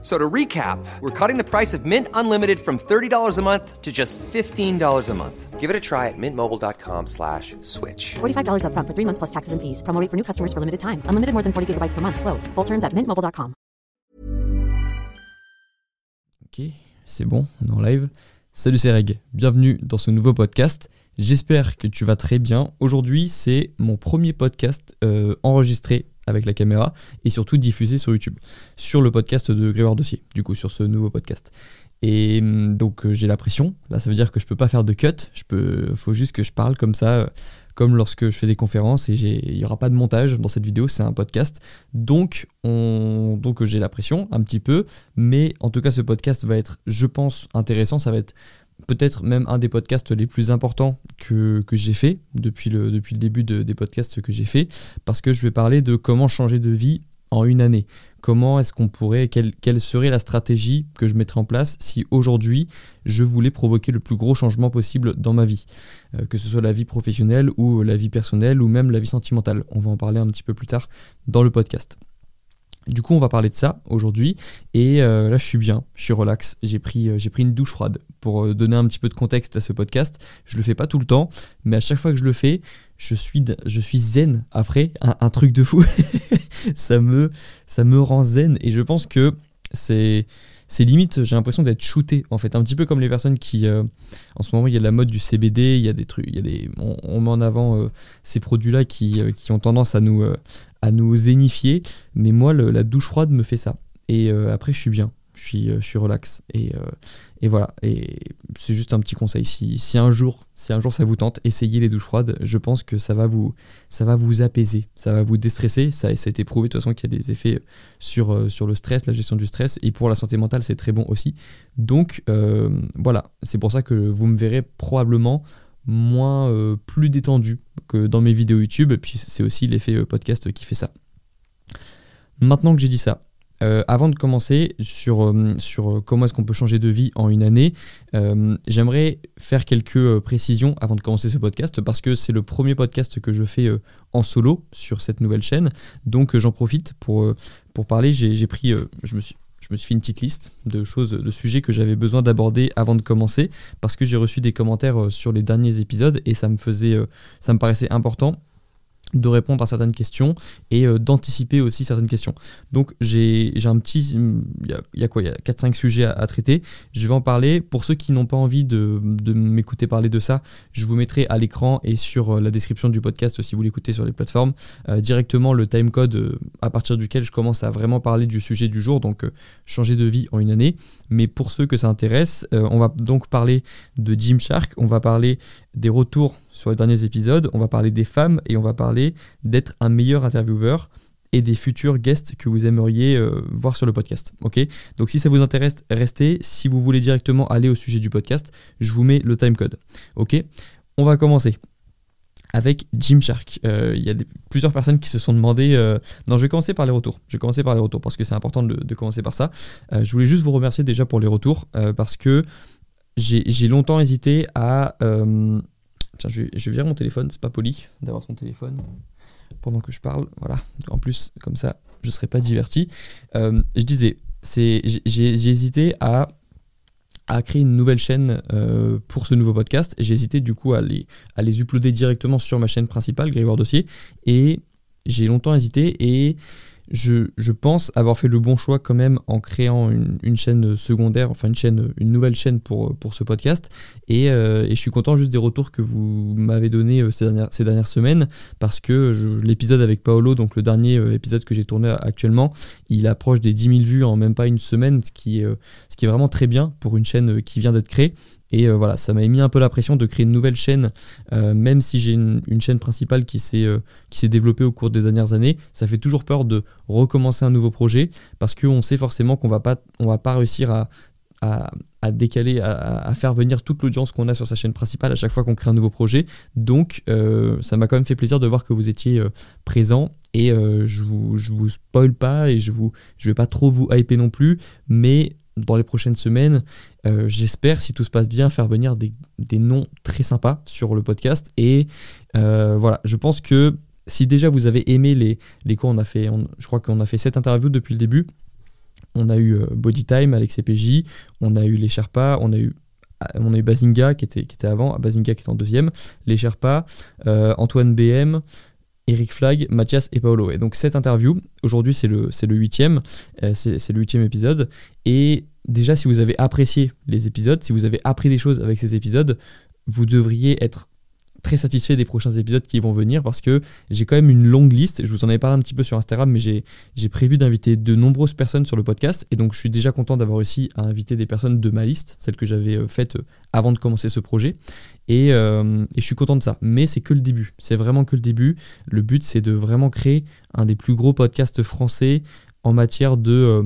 So to recap, we're cutting the price of Mint Unlimited from $30 a month to just $15 a month. Give it a try at mintmobile.com slash switch. $45 upfront for three months plus taxes and fees. Promo rate for new customers for limited time. Unlimited more than 40 gigabytes per month. Slows. Full terms at mintmobile.com. Ok, c'est bon, on est en live. Salut, c'est Reg. Bienvenue dans ce nouveau podcast. J'espère que tu vas très bien. Aujourd'hui, c'est mon premier podcast euh, enregistré avec la caméra et surtout diffusé sur YouTube, sur le podcast de Grégoire Dossier, du coup, sur ce nouveau podcast. Et hum, donc, euh, j'ai la pression. Là, ça veut dire que je peux pas faire de cut. Je peux, faut juste que je parle comme ça, euh, comme lorsque je fais des conférences et il n'y aura pas de montage dans cette vidéo, c'est un podcast. Donc, on, donc euh, j'ai la pression un petit peu, mais en tout cas, ce podcast va être, je pense, intéressant. Ça va être peut-être même un des podcasts les plus importants que, j'ai fait depuis le, début de- des podcasts que j'ai fait, parce que je vais parler de comment changer de vie en une année. Comment est-ce qu'on pourrait, quelle, quelle serait la stratégie que je mettrais en place si aujourd'hui je voulais provoquer le plus gros changement possible dans ma vie, Euh, que ce soit la vie professionnelle ou la vie personnelle ou même la vie sentimentale. On va en parler un petit peu plus tard dans le podcast. Du coup, on va parler de ça aujourd'hui. Et euh, là, je suis bien, je suis relax. J'ai pris, euh, j'ai pris une douche froide pour euh, donner un petit peu de contexte à ce podcast. Je le fais pas tout le temps, mais à chaque fois que je le fais, je suis, zen après. Un, truc de fou. ça, me, rend zen. Et je pense que c'est. Limite, j'ai l'impression d'être shooté en fait, un petit peu comme les personnes qui, euh, en ce moment, il y a la mode du CBD, il y a des trucs, il y a des, on, met en avant euh, ces produits-là qui, qui ont tendance à nous, à nous zénifier. Mais moi, la douche froide me fait ça. Et après, je suis bien. Je suis, euh, je suis relax. Et, euh, et voilà. Et c'est juste un petit conseil. Si, un jour, si un jour ça vous tente, essayez les douches froides. Je pense que ça va vous, ça va vous apaiser. Ça va vous déstresser. Ça, a été prouvé de toute façon qu'il y a des effets sur, euh, sur le stress, la gestion du stress. Et pour la santé mentale, c'est très bon aussi. Donc voilà. C'est pour ça que vous me verrez probablement moins plus détendu que dans mes vidéos YouTube. Et puis c'est aussi l'effet podcast qui fait ça. Maintenant que j'ai dit ça, euh, avant de commencer sur, euh, sur euh, comment est-ce qu'on peut changer de vie en une année, j'aimerais faire quelques précisions avant de commencer ce podcast parce que c'est le premier podcast que je fais en solo sur cette nouvelle chaîne. Donc j'en profite pour, pour parler. J'ai pris, je me suis je me suis fait une petite liste de choses, de sujets que j'avais besoin d'aborder avant de commencer, parce que j'ai reçu des commentaires sur les derniers épisodes et ça me faisait, ça me paraissait important de répondre à certaines questions et euh, d'anticiper aussi certaines questions. Donc j'ai un petit... Il y a, quoi? Il y a 4-5 sujets à, traiter. Je vais en parler. Pour ceux qui n'ont pas envie de, m'écouter parler de ça, je vous mettrai à l'écran et sur euh, la description du podcast, si vous l'écoutez sur les plateformes, euh, directement le timecode à partir duquel je commence à vraiment parler du sujet du jour, donc changer de vie en une année. Mais pour ceux que ça intéresse, on va donc parler de Gymshark, on va parler des retours sur les derniers épisodes, on va parler des femmes et on va parler d'être un meilleur intervieweur et des futurs guests que vous aimeriez euh, voir sur le podcast. Donc si ça vous intéresse, restez. Si vous voulez directement aller au sujet du podcast, je vous mets le timecode. On va commencer avec Gymshark. Euh, Il y a plusieurs personnes qui se sont demandé. euh, Non, je vais commencer par les retours. Je vais commencer par les retours parce que c'est important de, commencer par ça. Je voulais juste vous remercier déjà pour les retours parce que j'ai longtemps hésité à. Tiens, je vais, virer mon téléphone, c'est pas poli d'avoir son téléphone pendant que je parle. Voilà. En plus, comme ça, je serai pas diverti. Euh, je disais, j'ai- hésité à créer une nouvelle chaîne euh, pour ce nouveau podcast. J'ai hésité du coup à les, à les uploader directement sur ma chaîne principale, Grégoire Dossier. Et j'ai longtemps hésité et je, pense avoir fait le bon choix quand même en créant une, chaîne secondaire, enfin une nouvelle chaîne pour, ce podcast. Et, euh, et je suis content juste des retours que vous m'avez donnés euh, ces dernières, semaines parce que l'épisode avec Paolo, donc le dernier euh, épisode que j'ai tourné actuellement, il approche des 10 000 vues en même pas une semaine, ce qui est, vraiment très bien pour une chaîne qui vient d'être créée. Et euh, voilà, ça m'a mis un peu la pression de créer une nouvelle chaîne, euh, même si j'ai une, chaîne principale qui s'est euh, qui s'est développée au cours des dernières années. Ça fait toujours peur de recommencer un nouveau projet parce qu'on sait forcément qu'on va pas on va pas réussir à à, décaler, à, faire venir toute l'audience qu'on a sur sa chaîne principale à chaque fois qu'on crée un nouveau projet. Donc ça m'a quand même fait plaisir de voir que vous étiez présent et je vous, je vous spoil pas et je vous je vais pas trop vous hyper non plus, mais dans les prochaines semaines, j'espère, si tout se passe bien, faire venir des, des, noms très sympas sur le podcast. Et voilà, je pense que si déjà vous avez aimé les, les cours, on a fait, je crois qu'on a fait 7 interviews depuis le début. On a eu euh, Bodytime, Alex CPJ, on a eu les Sherpas, on a eu on a eu Bazinga qui était, qui était avant, Bazinga qui était en deuxième, les Sherpas, euh, Antoine BM, Eric Flag, Mathias et Paolo. Et donc cette interview, aujourd'hui c'est le, huitième, euh, c'est, le huitième épisode. Et déjà si vous avez apprécié les épisodes, si vous avez appris des choses avec ces épisodes, vous devriez être très satisfait des prochains épisodes qui vont venir parce que j'ai quand même une longue liste. Je vous en avais parlé un petit peu sur Instagram, mais j'ai prévu d'inviter de nombreuses personnes sur le podcast. Et donc, je suis déjà content d'avoir réussi à inviter des personnes de ma liste, celles que j'avais euh, faites euh, avant de commencer ce projet. Et, euh, et je suis content de ça. Mais c'est que le début. C'est vraiment que le début. Le but, c'est de vraiment créer un des plus gros podcasts français en matière de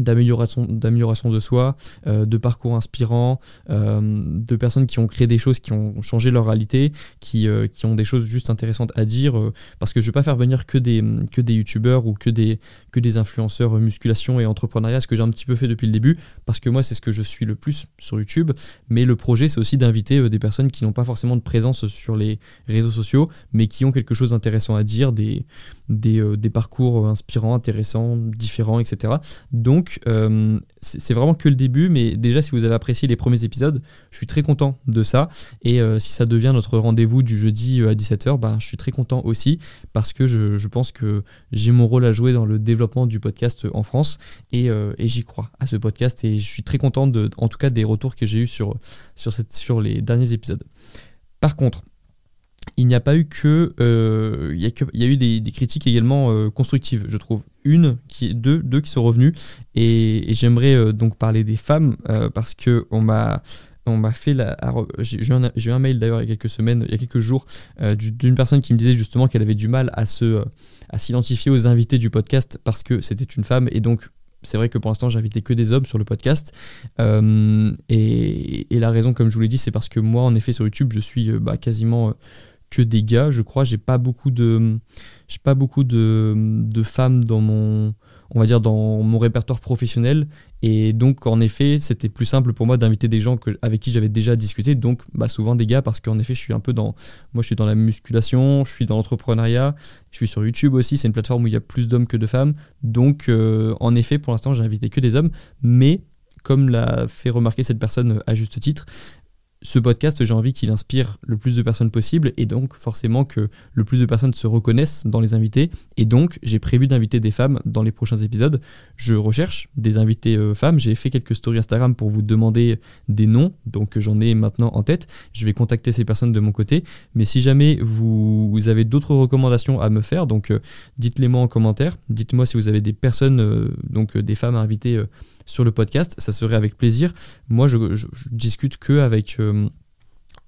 d'amélioration de soi, euh, de parcours inspirants, euh, de personnes qui ont créé des choses qui ont changé leur réalité, qui, euh, qui ont des choses juste intéressantes à dire, parce que je ne vais pas faire venir que des, que des youtubeurs ou que des, que des influenceurs musculation et entrepreneuriat, ce que j'ai un petit peu fait depuis le début, parce que moi c'est ce que je suis le plus sur YouTube, mais le projet c'est aussi d'inviter des personnes qui n'ont pas forcément de présence sur les réseaux sociaux, mais qui ont quelque chose d'intéressant à dire, des, des, des parcours inspirants, intéressants, différents, etc. Donc donc, euh, c'est vraiment que le début, mais déjà, si vous avez apprécié les premiers épisodes, je suis très content de ça. Et euh, si ça devient notre rendez-vous du jeudi euh, à 17h, ben, je suis très content aussi, parce que je, pense que j'ai mon rôle à jouer dans le développement du podcast en France, et, j'y crois à ce podcast, et je suis très content, en tout cas, des retours que j'ai eu sur, sur, cette, sur les derniers épisodes. Par contre, il n'y a pas eu que, euh, il, y a eu des, critiques également euh, constructives, je trouve. Une, qui, deux, deux qui sont revenues, et, j'aimerais euh, donc parler des femmes parce que on m'a, on m'a fait la, j'ai eu un, un, mail d'ailleurs il y a quelques semaines, il y a quelques jours, d'une personne qui me disait justement qu'elle avait du mal à se, à s'identifier aux invités du podcast parce que c'était une femme et donc c'est vrai que pour l'instant, j'invitais que des hommes sur le podcast. et, la raison, comme je vous l'ai dit, c'est parce que moi, en effet, sur YouTube, je suis bah, quasiment que des gars, je crois. J'ai pas beaucoup de, j'ai pas beaucoup de, de, femmes dans mon, on va dire dans mon répertoire professionnel. Et donc, en effet, c'était plus simple pour moi d'inviter des gens que, avec qui j'avais déjà discuté. Donc, bah, souvent des gars, parce qu'en effet, je suis un peu dans, moi, je suis dans la musculation, je suis dans l'entrepreneuriat, je suis sur YouTube aussi. C'est une plateforme où il y a plus d'hommes que de femmes. Donc, euh, en effet, pour l'instant, j'ai invité que des hommes. Mais comme l'a fait remarquer cette personne à juste titre, ce podcast, j'ai envie qu'il inspire le plus de personnes possible et donc forcément que le plus de personnes se reconnaissent dans les invités. Et donc, j'ai prévu d'inviter des femmes dans les prochains épisodes. Je recherche des invités euh, femmes. J'ai fait quelques stories Instagram pour vous demander des noms, donc j'en ai maintenant en tête. Je vais contacter ces personnes de mon côté. Mais si jamais vous, avez d'autres recommandations à me faire, donc euh, dites-les moi en commentaire. Dites-moi si vous avez des personnes, euh, donc des femmes à inviter sur le podcast, ça serait avec plaisir. Moi, je, discute que avec. Euh,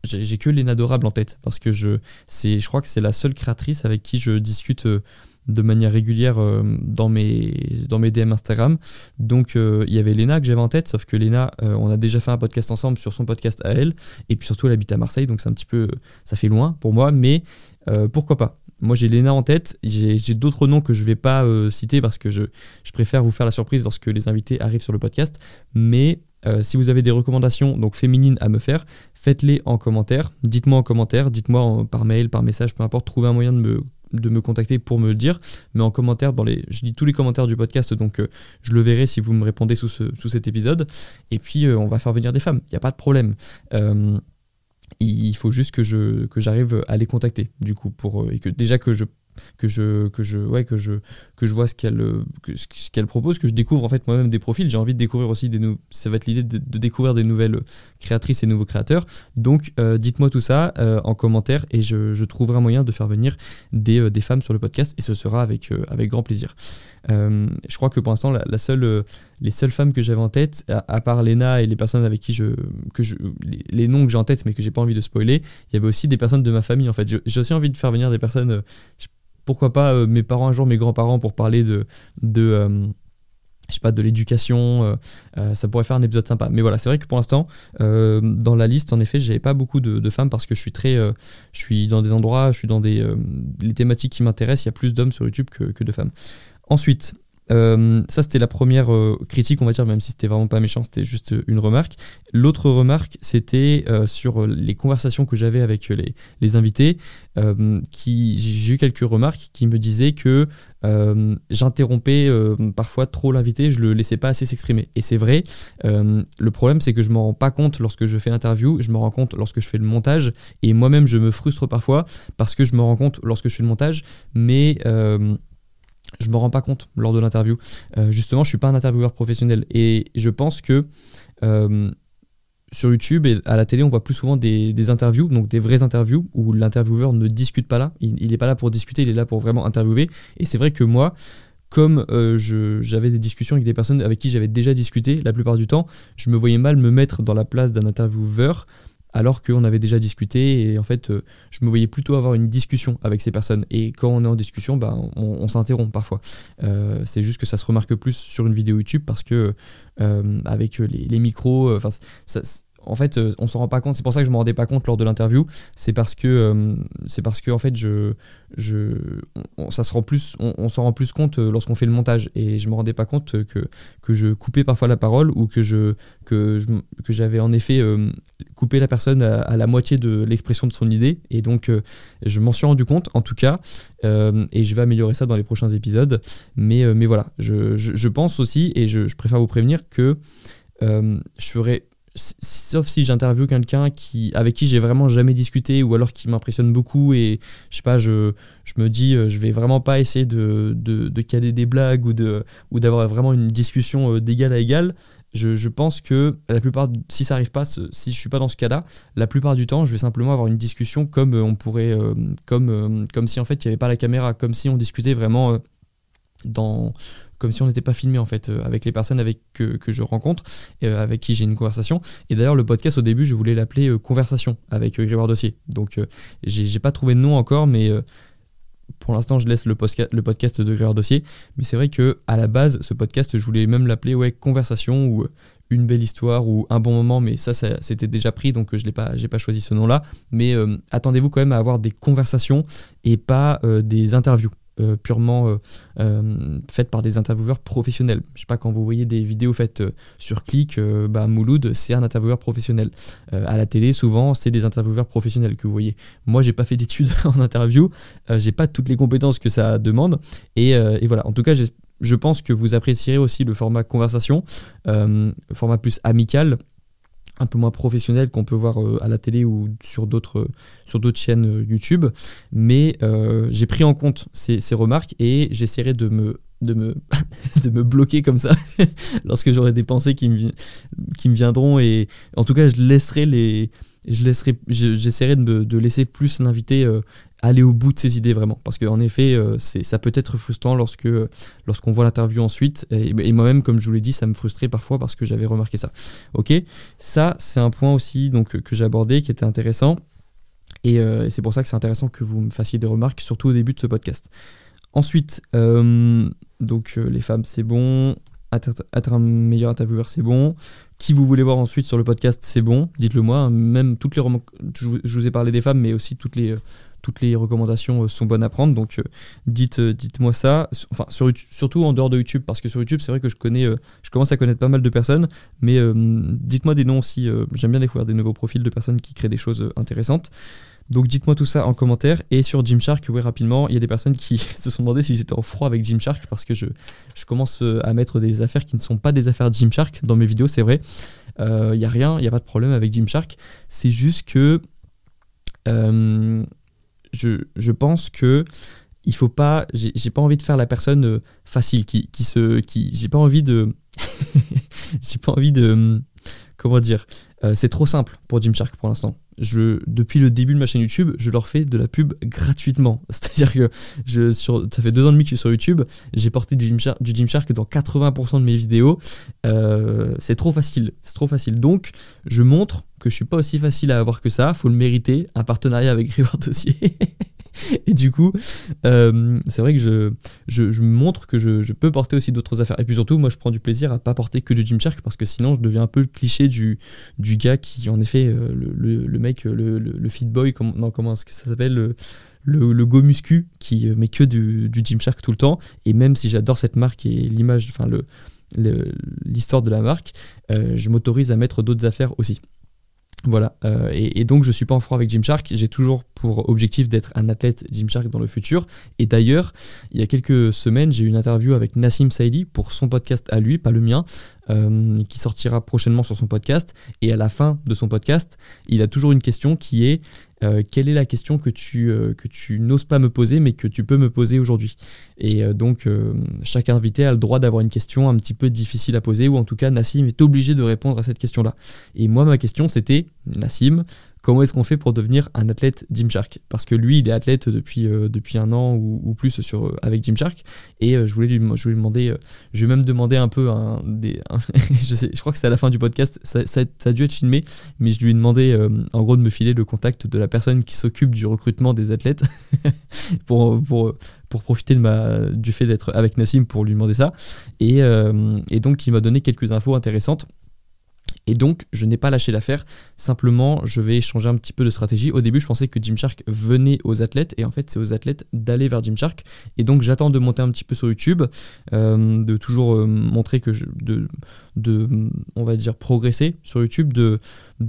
j'ai que Léna Dorable en tête parce que je, je crois que c'est la seule créatrice avec qui je discute euh, de manière régulière euh, dans, mes, dans mes DM Instagram. Donc il y avait Léna que j'avais en tête, sauf que Léna, on a déjà fait un podcast ensemble sur son podcast à elle, et puis surtout elle habite à Marseille, donc c'est un petit peu, ça fait loin pour moi, mais pourquoi pas moi, j'ai Léna en tête. J'ai d'autres noms que je ne vais pas euh, citer parce que je, préfère vous faire la surprise lorsque les invités arrivent sur le podcast. Mais euh, si vous avez des recommandations donc féminines à me faire, faites-les en commentaire. Dites-moi en commentaire, dites-moi par mail, par message, peu importe. Trouvez un moyen de me, de me contacter pour me le dire. Mais en commentaire, dans les, je lis tous les commentaires du podcast, donc euh, je le verrai si vous me répondez sous, sous cet épisode. Et puis, on va faire venir des femmes. Il n'y a pas de problème il faut juste que je que j'arrive à les contacter du coup pour euh, et que déjà que je que je que je ouais que je que je vois ce qu'elle ce qu'elle propose que je découvre en fait moi-même des profils j'ai envie de découvrir aussi des ça va être l'idée de, découvrir des nouvelles créatrices et nouveaux créateurs donc euh, dites-moi tout ça euh, en commentaire et je, je, trouverai un moyen de faire venir des, des femmes sur le podcast et ce sera avec avec grand plaisir euh, je crois que pour l'instant, la, seule, euh, les seules femmes que j'avais en tête, à, part Lena et les personnes avec qui je. Que je les, noms que j'ai en tête, mais que j'ai pas envie de spoiler, il y avait aussi des personnes de ma famille en fait. J'ai aussi envie de faire venir des personnes. Euh, pourquoi pas mes parents un jour, mes grands-parents, pour parler de. de l'éducation, euh, euh, ça pourrait faire un épisode sympa. Mais voilà, c'est vrai que pour l'instant, euh, dans la liste, en effet, j'avais pas beaucoup de, femmes parce que je suis très, je suis dans des endroits, je suis dans des les thématiques qui m'intéressent. Il y a plus d'hommes sur YouTube que de femmes. Ensuite, euh, ça, c'était la première euh, critique, on va dire, même si c'était vraiment pas méchant, c'était juste euh, une remarque. L'autre remarque, c'était sur les conversations que j'avais avec les, invités. j'ai eu quelques remarques qui me disaient que j'interrompais parfois trop l'invité, je le laissais pas assez s'exprimer. Et c'est vrai. le problème, c'est que je me rends pas compte lorsque je fais l'interview, je me rends compte lorsque je fais le montage, et moi-même, je me frustre parfois parce que je me rends compte lorsque je fais le montage, mais je me rends pas compte lors de l'interview. Euh, justement, je suis pas un intervieweur professionnel et je pense que euh, sur YouTube et à la télé, on voit plus souvent des, interviews, donc des vraies interviews où l'intervieweur ne discute pas là. Il n'est pas là pour discuter, il est là pour vraiment interviewer. Et c'est vrai que moi, comme euh, j'avais des discussions avec des personnes avec qui j'avais déjà discuté, la plupart du temps, je me voyais mal me mettre dans la place d'un intervieweur alors qu'on avait déjà discuté et en fait euh, je me voyais plutôt avoir une discussion avec ces personnes. Et quand on est en discussion bah, on, s'interrompt parfois. Euh, c'est juste que ça se remarque plus sur une vidéo YouTube parce que euh, avec les, micros en fait, euh, on s'en rend pas compte. C'est pour ça que je me rendais pas compte lors de l'interview. C'est parce que, euh, c'est parce que en fait, je, je, on, ça se rend plus, on, s'en rend plus compte euh, lorsqu'on fait le montage. Et je me rendais pas compte que, que je coupais parfois la parole ou que je, que que j'avais en effet coupé la personne à, la moitié de l'expression de son idée. Et donc, je m'en suis rendu compte, en tout cas, et je vais améliorer ça dans les prochains épisodes. Mais, mais voilà, je, je, pense aussi, et je préfère vous prévenir que je ferai sauf si j'interviewe quelqu'un qui, avec qui j'ai vraiment jamais discuté ou alors qui m'impressionne beaucoup et je sais pas, je, je me dis, euh, je vais vraiment pas essayer de, de, caler des blagues ou de ou d'avoir vraiment une discussion euh, d'égal à égal. Je, je, pense que la plupart, si ça arrive pas, si je suis pas dans ce cas-là, la plupart du temps, je vais simplement avoir une discussion comme euh, on pourrait, comme, comme si en fait il n'y avait pas la caméra, comme si on discutait vraiment dans comme si on n'était pas filmé en fait euh, avec les personnes avec que, je rencontre euh, avec qui j'ai une conversation et d'ailleurs le podcast au début je voulais l'appeler euh, conversation avec Grégoire Dossier donc j'ai pas trouvé de nom encore mais pour l'instant je laisse le, le podcast de Grégoire Dossier mais c'est vrai que à la base ce podcast je voulais même l'appeler ouais conversation ou une belle histoire ou un bon moment, mais ça, ça c'était déjà pris, donc je n'ai pas, pas choisi ce nom-là. Mais attendez-vous quand même à avoir des conversations et pas des interviews. Euh, purement euh, euh, faites par des intervieweurs professionnels. Je sais pas, quand vous voyez des vidéos faites sur clic, bah, Mouloud, c'est un intervieweur professionnel. à la télé, souvent, c'est des intervieweurs professionnels que vous voyez. Moi, j'ai pas fait d'études en interview, j'ai pas toutes les compétences que ça demande. Et, et voilà, en tout cas, je pense que vous apprécierez aussi le format conversation, format plus amical un peu moins professionnel qu'on peut voir euh, à la télé ou sur d'autres sur d'autres chaînes euh, YouTube. Mais euh, j'ai pris en compte ces, remarques et j'essaierai de me de me, de me bloquer comme ça lorsque j'aurai des pensées qui me, qui me viendront. Et en tout cas je laisserai les je laisserai j'essaierai de, de, laisser plus l'invité aller au bout de ses idées vraiment. Parce qu'en effet, euh, ça peut être frustrant lorsque, lorsqu'on voit l'interview ensuite. Et, moi-même, comme je vous l'ai dit, ça me frustrait parfois parce que j'avais remarqué ça. Ok, ça c'est un point aussi donc, que j'ai abordé qui était intéressant. Euh, et, c'est pour ça que c'est intéressant que vous me fassiez des remarques, surtout au début de ce podcast. Ensuite, euh, donc les femmes c'est bon, être, un meilleur intervieweur c'est bon, qui vous voulez voir ensuite sur le podcast, c'est bon, dites-le moi. Hein. Même toutes les je, vous ai parlé des femmes, mais aussi toutes les, toutes les recommandations euh, sont bonnes à prendre. Donc euh, euh, dites-moi ça. Enfin, sur, surtout en dehors de YouTube, parce que sur YouTube, c'est vrai que je commence à connaître pas mal de personnes, mais dites-moi des noms aussi. J'aime bien découvrir des nouveaux profils de personnes qui créent des choses intéressantes. Donc dites-moi tout ça en commentaire. Et sur Gymshark, oui, rapidement, il y a des personnes qui se sont demandé si j'étais en froid avec Gymshark parce que je, je, commence à mettre des affaires qui ne sont pas des affaires Gymshark dans mes vidéos, c'est vrai. Il n'y a rien, il n'y a pas de problème avec Gymshark. C'est juste que je, pense que il faut pas j'ai pas envie de faire la personne euh, facile qui, qui se qui j'ai pas envie de j'ai pas envie de comment dire euh, c'est trop simple pour Gymshark pour l'instant. Depuis le début de ma chaîne YouTube je leur fais de la pub gratuitement. C'est à dire que ça fait deux ans et demi que je suis sur YouTube j'ai porté du Gymshark, du dans 80% de mes vidéos. Euh, c'est trop facile c'est trop facile. Donc je montre que je suis pas aussi facile à avoir que ça. Faut le mériter un partenariat avec Dossier et du coup, euh, c'est vrai que je, je, montre que je, peux porter aussi d'autres affaires. Et puis surtout, moi, je prends du plaisir à pas porter que du Gymshark parce que sinon, je deviens un peu le cliché du, gars qui, en effet, euh, le, mec, le, le, fit boy, non, comment est-ce que ça s'appelle le, le, go muscu qui euh, met que du, Gymshark tout le temps. Et même si j'adore cette marque et l'image, enfin, l'histoire de la marque, je m'autorise à mettre d'autres affaires aussi. Voilà, euh, et, donc je suis pas en froid avec Gymshark, j'ai toujours pour objectif d'être un athlète Gymshark dans le futur. Et d'ailleurs, il y a quelques semaines, j'ai eu une interview avec Nassim Saïdi pour son podcast à lui, pas le mien, euh, qui sortira prochainement sur son podcast. Et à la fin de son podcast, il a toujours une question qui est euh, quelle est la question que tu, euh, que tu n'oses pas me poser mais que tu peux me poser aujourd'hui? Et euh, donc chaque invité a le droit d'avoir une question un petit peu difficile à poser ou en tout cas Nassim est obligé de répondre à cette question-là. Et moi ma question c'était Nassim, comment est-ce qu'on fait pour devenir un athlète Gymshark Parce que lui, il est athlète depuis, euh, depuis un an ou, plus sur, euh, avec Gymshark. Et euh, je, voulais lui, je lui demander, je vais même demander un peu, je, crois que c'est à la fin du podcast, ça, ça, ça, a dû être filmé, mais je lui ai demandé en gros de me filer le contact de la personne qui s'occupe du recrutement des athlètes pour, pour, pour profiter de ma, du fait d'être avec Nassim pour lui demander ça. Et, et donc, il m'a donné quelques infos intéressantes. Et donc, je n'ai pas lâché l'affaire. Simplement, je vais changer un petit peu de stratégie. Au début, je pensais que Gymshark venait aux athlètes. Et en fait, c'est aux athlètes d'aller vers Gymshark. Et donc, j'attends de monter un petit peu sur YouTube, euh, de toujours euh, montrer que je. De, on va dire, progresser sur YouTube, de,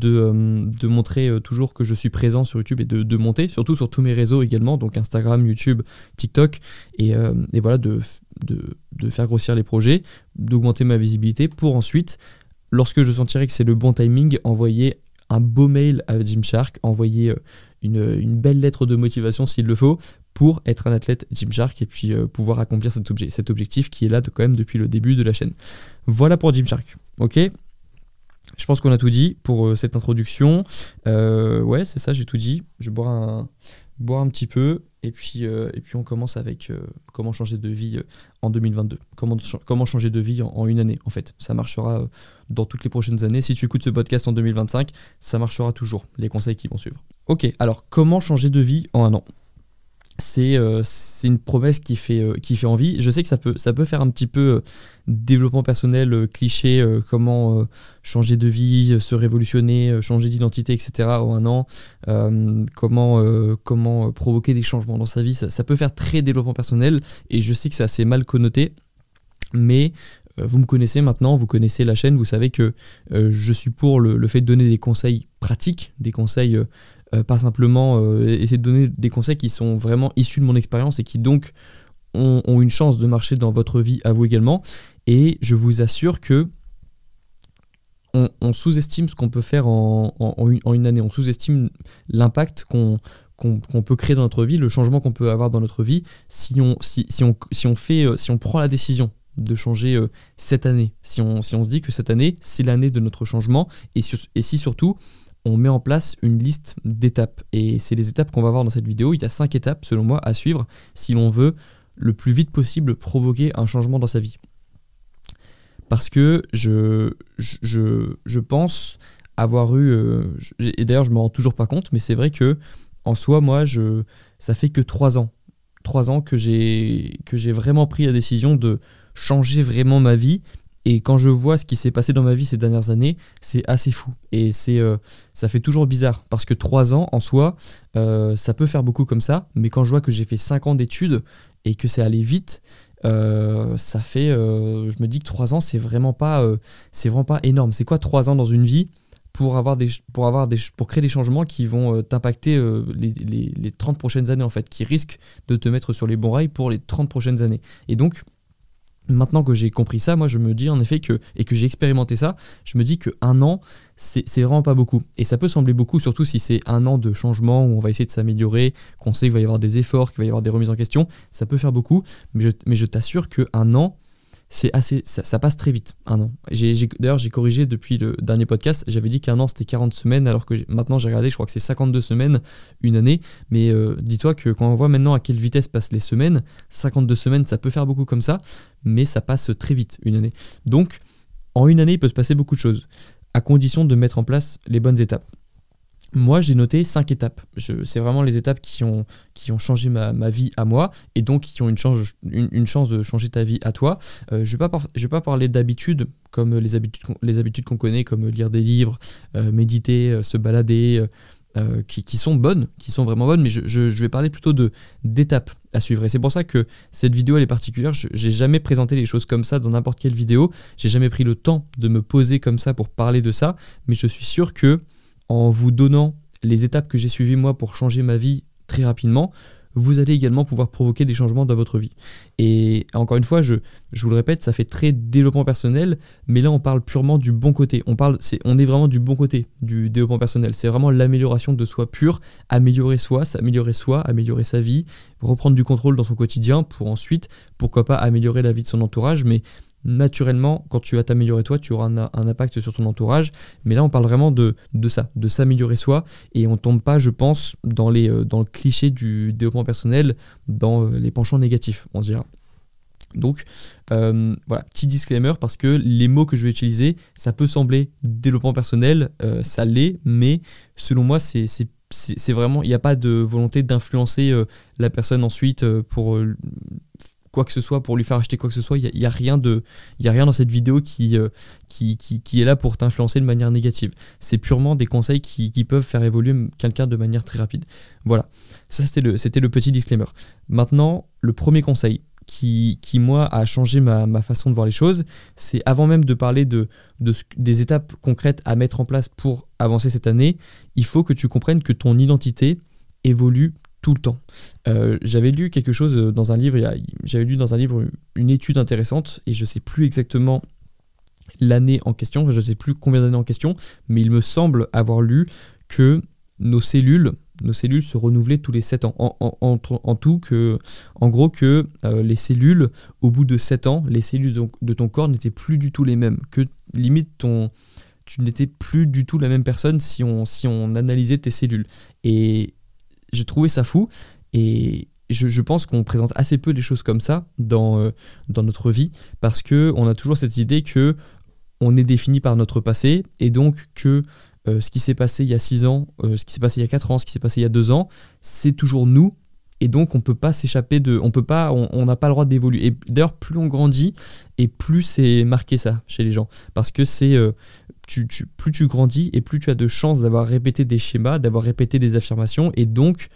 euh, montrer toujours que je suis présent sur YouTube et de, monter, surtout sur tous mes réseaux également, donc Instagram, YouTube, TikTok. Et, voilà, de faire grossir les projets, d'augmenter ma visibilité pour ensuite lorsque je sentirai que c'est le bon timing, envoyer un beau mail à Gymshark, envoyer une, une, belle lettre de motivation s'il le faut pour être un athlète Gymshark et puis euh, pouvoir accomplir cet, objectif qui est là de, quand même depuis le début de la chaîne. Voilà pour Gymshark. Ok? Je pense qu'on a tout dit pour euh, cette introduction. Euh, ouais, c'est ça, j'ai tout dit. Je vais boire un, boire un petit peu et puis, euh, et puis on commence avec euh, comment changer de vie euh, en 2022. Comment, comment changer de vie en, une année en fait. Ça marchera euh, dans toutes les prochaines années. Si tu écoutes ce podcast en 2025, ça marchera toujours, les conseils qui vont suivre. Ok, alors comment changer de vie en un an? C'est euh, une promesse qui fait, euh, qui fait envie. Je sais que ça peut, ça peut faire un petit peu euh, développement personnel, cliché, comment changer de vie, se révolutionner, changer d'identité, etc. en un an, comment, comment provoquer des changements dans sa vie. Ça, ça, peut faire très développement personnel et je sais que c'est assez mal connoté, mais vous me connaissez maintenant, vous connaissez la chaîne, vous savez que je suis pour le, le, fait de donner des conseils pratiques, des conseils euh, pas simplement euh, essayer de donner des conseils qui sont vraiment issus de mon expérience et qui donc ont, une chance de marcher dans votre vie à vous également. Et je vous assure que on, sous-estime ce qu'on peut faire en, en, une, année, on sous-estime l'impact qu'on qu'on qu peut créer dans notre vie, le changement qu'on peut avoir dans notre vie si on, si, si on, si on, fait, euh, si on prend la décision de changer cette année, si on, si on se dit que cette année, c'est l'année de notre changement, et si surtout on met en place une liste d'étapes. Et c'est les étapes qu'on va voir dans cette vidéo. Il y a cinq étapes, selon moi, à suivre si l'on veut le plus vite possible provoquer un changement dans sa vie. Parce que je, je, pense avoir eu... Euh, et d'ailleurs, je ne me rends toujours pas compte, mais c'est vrai que en soi, moi, ça fait que trois ans. Trois ans que j'ai vraiment pris la décision de changer vraiment ma vie et quand je vois ce qui s'est passé dans ma vie ces dernières années, c'est assez fou. Et c'est, euh, ça fait toujours bizarre. Parce que 3 ans, en soi, euh, ça peut faire beaucoup comme ça. Mais quand je vois que j'ai fait 5 ans d'études et que c'est allé vite, euh, ça fait. je me dis que 3 ans, c'est vraiment pas, c'est vraiment pas énorme. C'est quoi 3 ans dans une vie pour, avoir des, pour, avoir des, pour créer des changements qui vont t'impacter les, les, les 30 prochaines années, en fait, qui risquent de te mettre sur les bons rails pour les 30 prochaines années? Et donc Maintenant que j'ai compris ça, moi je me dis en effet que, et que j'ai expérimenté ça, je me dis que un an, c'est vraiment pas beaucoup. Et ça peut sembler beaucoup, surtout si c'est un an de changement où on va essayer de s'améliorer, qu'on sait qu'il va y avoir des efforts, qu'il va y avoir des remises en question, ça peut faire beaucoup, mais je, mais je t'assure qu'un an, c'est assez, ça, passe très vite, un an. D'ailleurs, j'ai corrigé depuis le dernier podcast, j'avais dit qu'un an c'était 40 semaines, alors que maintenant j'ai regardé, je crois que c'est 52 semaines, une année. Mais euh, dis-toi que quand on voit maintenant à quelle vitesse passent les semaines, 52 semaines, ça peut faire beaucoup comme ça, mais ça passe très vite, une année. Donc, en une année, il peut se passer beaucoup de choses, à condition de mettre en place les bonnes étapes. Moi, j'ai noté cinq étapes. C'est vraiment les étapes qui ont, qui ont changé ma, ma, vie à moi et donc qui ont une chance, une, une chance de changer ta vie à toi. Euh, je ne vais, vais, pas parler d'habitudes comme les habitudes, habitudes qu'on connaît, comme lire des livres, euh, méditer, euh, se balader, qui, qui, sont bonnes, qui sont vraiment bonnes, mais je, je, je vais parler plutôt d'étapes à suivre. Et c'est pour ça que cette vidéo, elle est particulière. J'ai jamais présenté les choses comme ça dans n'importe quelle vidéo. J'ai jamais pris le temps de me poser comme ça pour parler de ça, mais je suis sûr que en vous donnant les étapes que j'ai suivies moi pour changer ma vie très rapidement, vous allez également pouvoir provoquer des changements dans votre vie. Et encore une fois, je, je vous le répète, ça fait très développement personnel, mais là on parle purement du bon côté. On, parle, c'est, on est vraiment du bon côté du développement personnel. C'est vraiment l'amélioration de soi pure, améliorer soi, s'améliorer soi, améliorer sa vie, reprendre du contrôle dans son quotidien pour ensuite, pourquoi pas, améliorer la vie de son entourage. Mais naturellement, quand tu vas t'améliorer toi, tu auras un, impact sur ton entourage. Mais là, on parle vraiment de, ça, de s'améliorer soi. Et on tombe pas, je pense, dans, les, euh, dans le cliché du développement personnel, dans euh, les penchants négatifs, on dira. Donc euh, voilà, petit disclaimer parce que les mots que je vais utiliser, ça peut sembler développement personnel, ça l'est, mais selon moi, c'est vraiment, il n'y a pas de volonté d'influencer la personne ensuite pour quoi que ce soit, pour lui faire acheter quoi que ce soit. Il n'y a, rien de, a rien dans cette vidéo euh, qui, qui, qui, est là pour t'influencer de manière négative. C'est purement des conseils qui, peuvent faire évoluer quelqu'un de manière très rapide. Voilà, ça c'était le, c'était le petit disclaimer. Maintenant, le premier conseil qui, qui moi, a changé ma, façon de voir les choses, c'est avant même de parler de, de, des étapes concrètes à mettre en place pour avancer cette année, il faut que tu comprennes que ton identité évolue tout le temps. Euh, j'avais lu quelque chose dans un livre, j'avais lu dans un livre une étude intéressante, et je sais plus exactement l'année en question, je sais plus combien d'années en question, mais il me semble avoir lu que nos cellules, nos cellules se renouvelaient tous les 7 ans. En, tout, que, en gros, que euh, les cellules, au bout de 7 ans, les cellules de, ton corps n'étaient plus du tout les mêmes. Que limite, ton, tu n'étais plus du tout la même personne si on, si on analysait tes cellules. Et j'ai trouvé ça fou. Et je, pense qu'on présente assez peu les choses comme ça dans, euh, dans notre vie parce que on a toujours cette idée que on est défini par notre passé et donc que euh, ce qui s'est passé il y a 6 ans, euh, ce qui s'est passé il y a 4 ans, ce qui s'est passé il y a 2 ans, c'est toujours nous et donc on peut pas s'échapper de on peut pas on n'a pas le droit d'évoluer et d'ailleurs plus on grandit et plus c'est marqué ça chez les gens parce que c'est plus tu grandis et plus tu as de chances d'avoir répété des schémas, d'avoir répété des affirmations et donc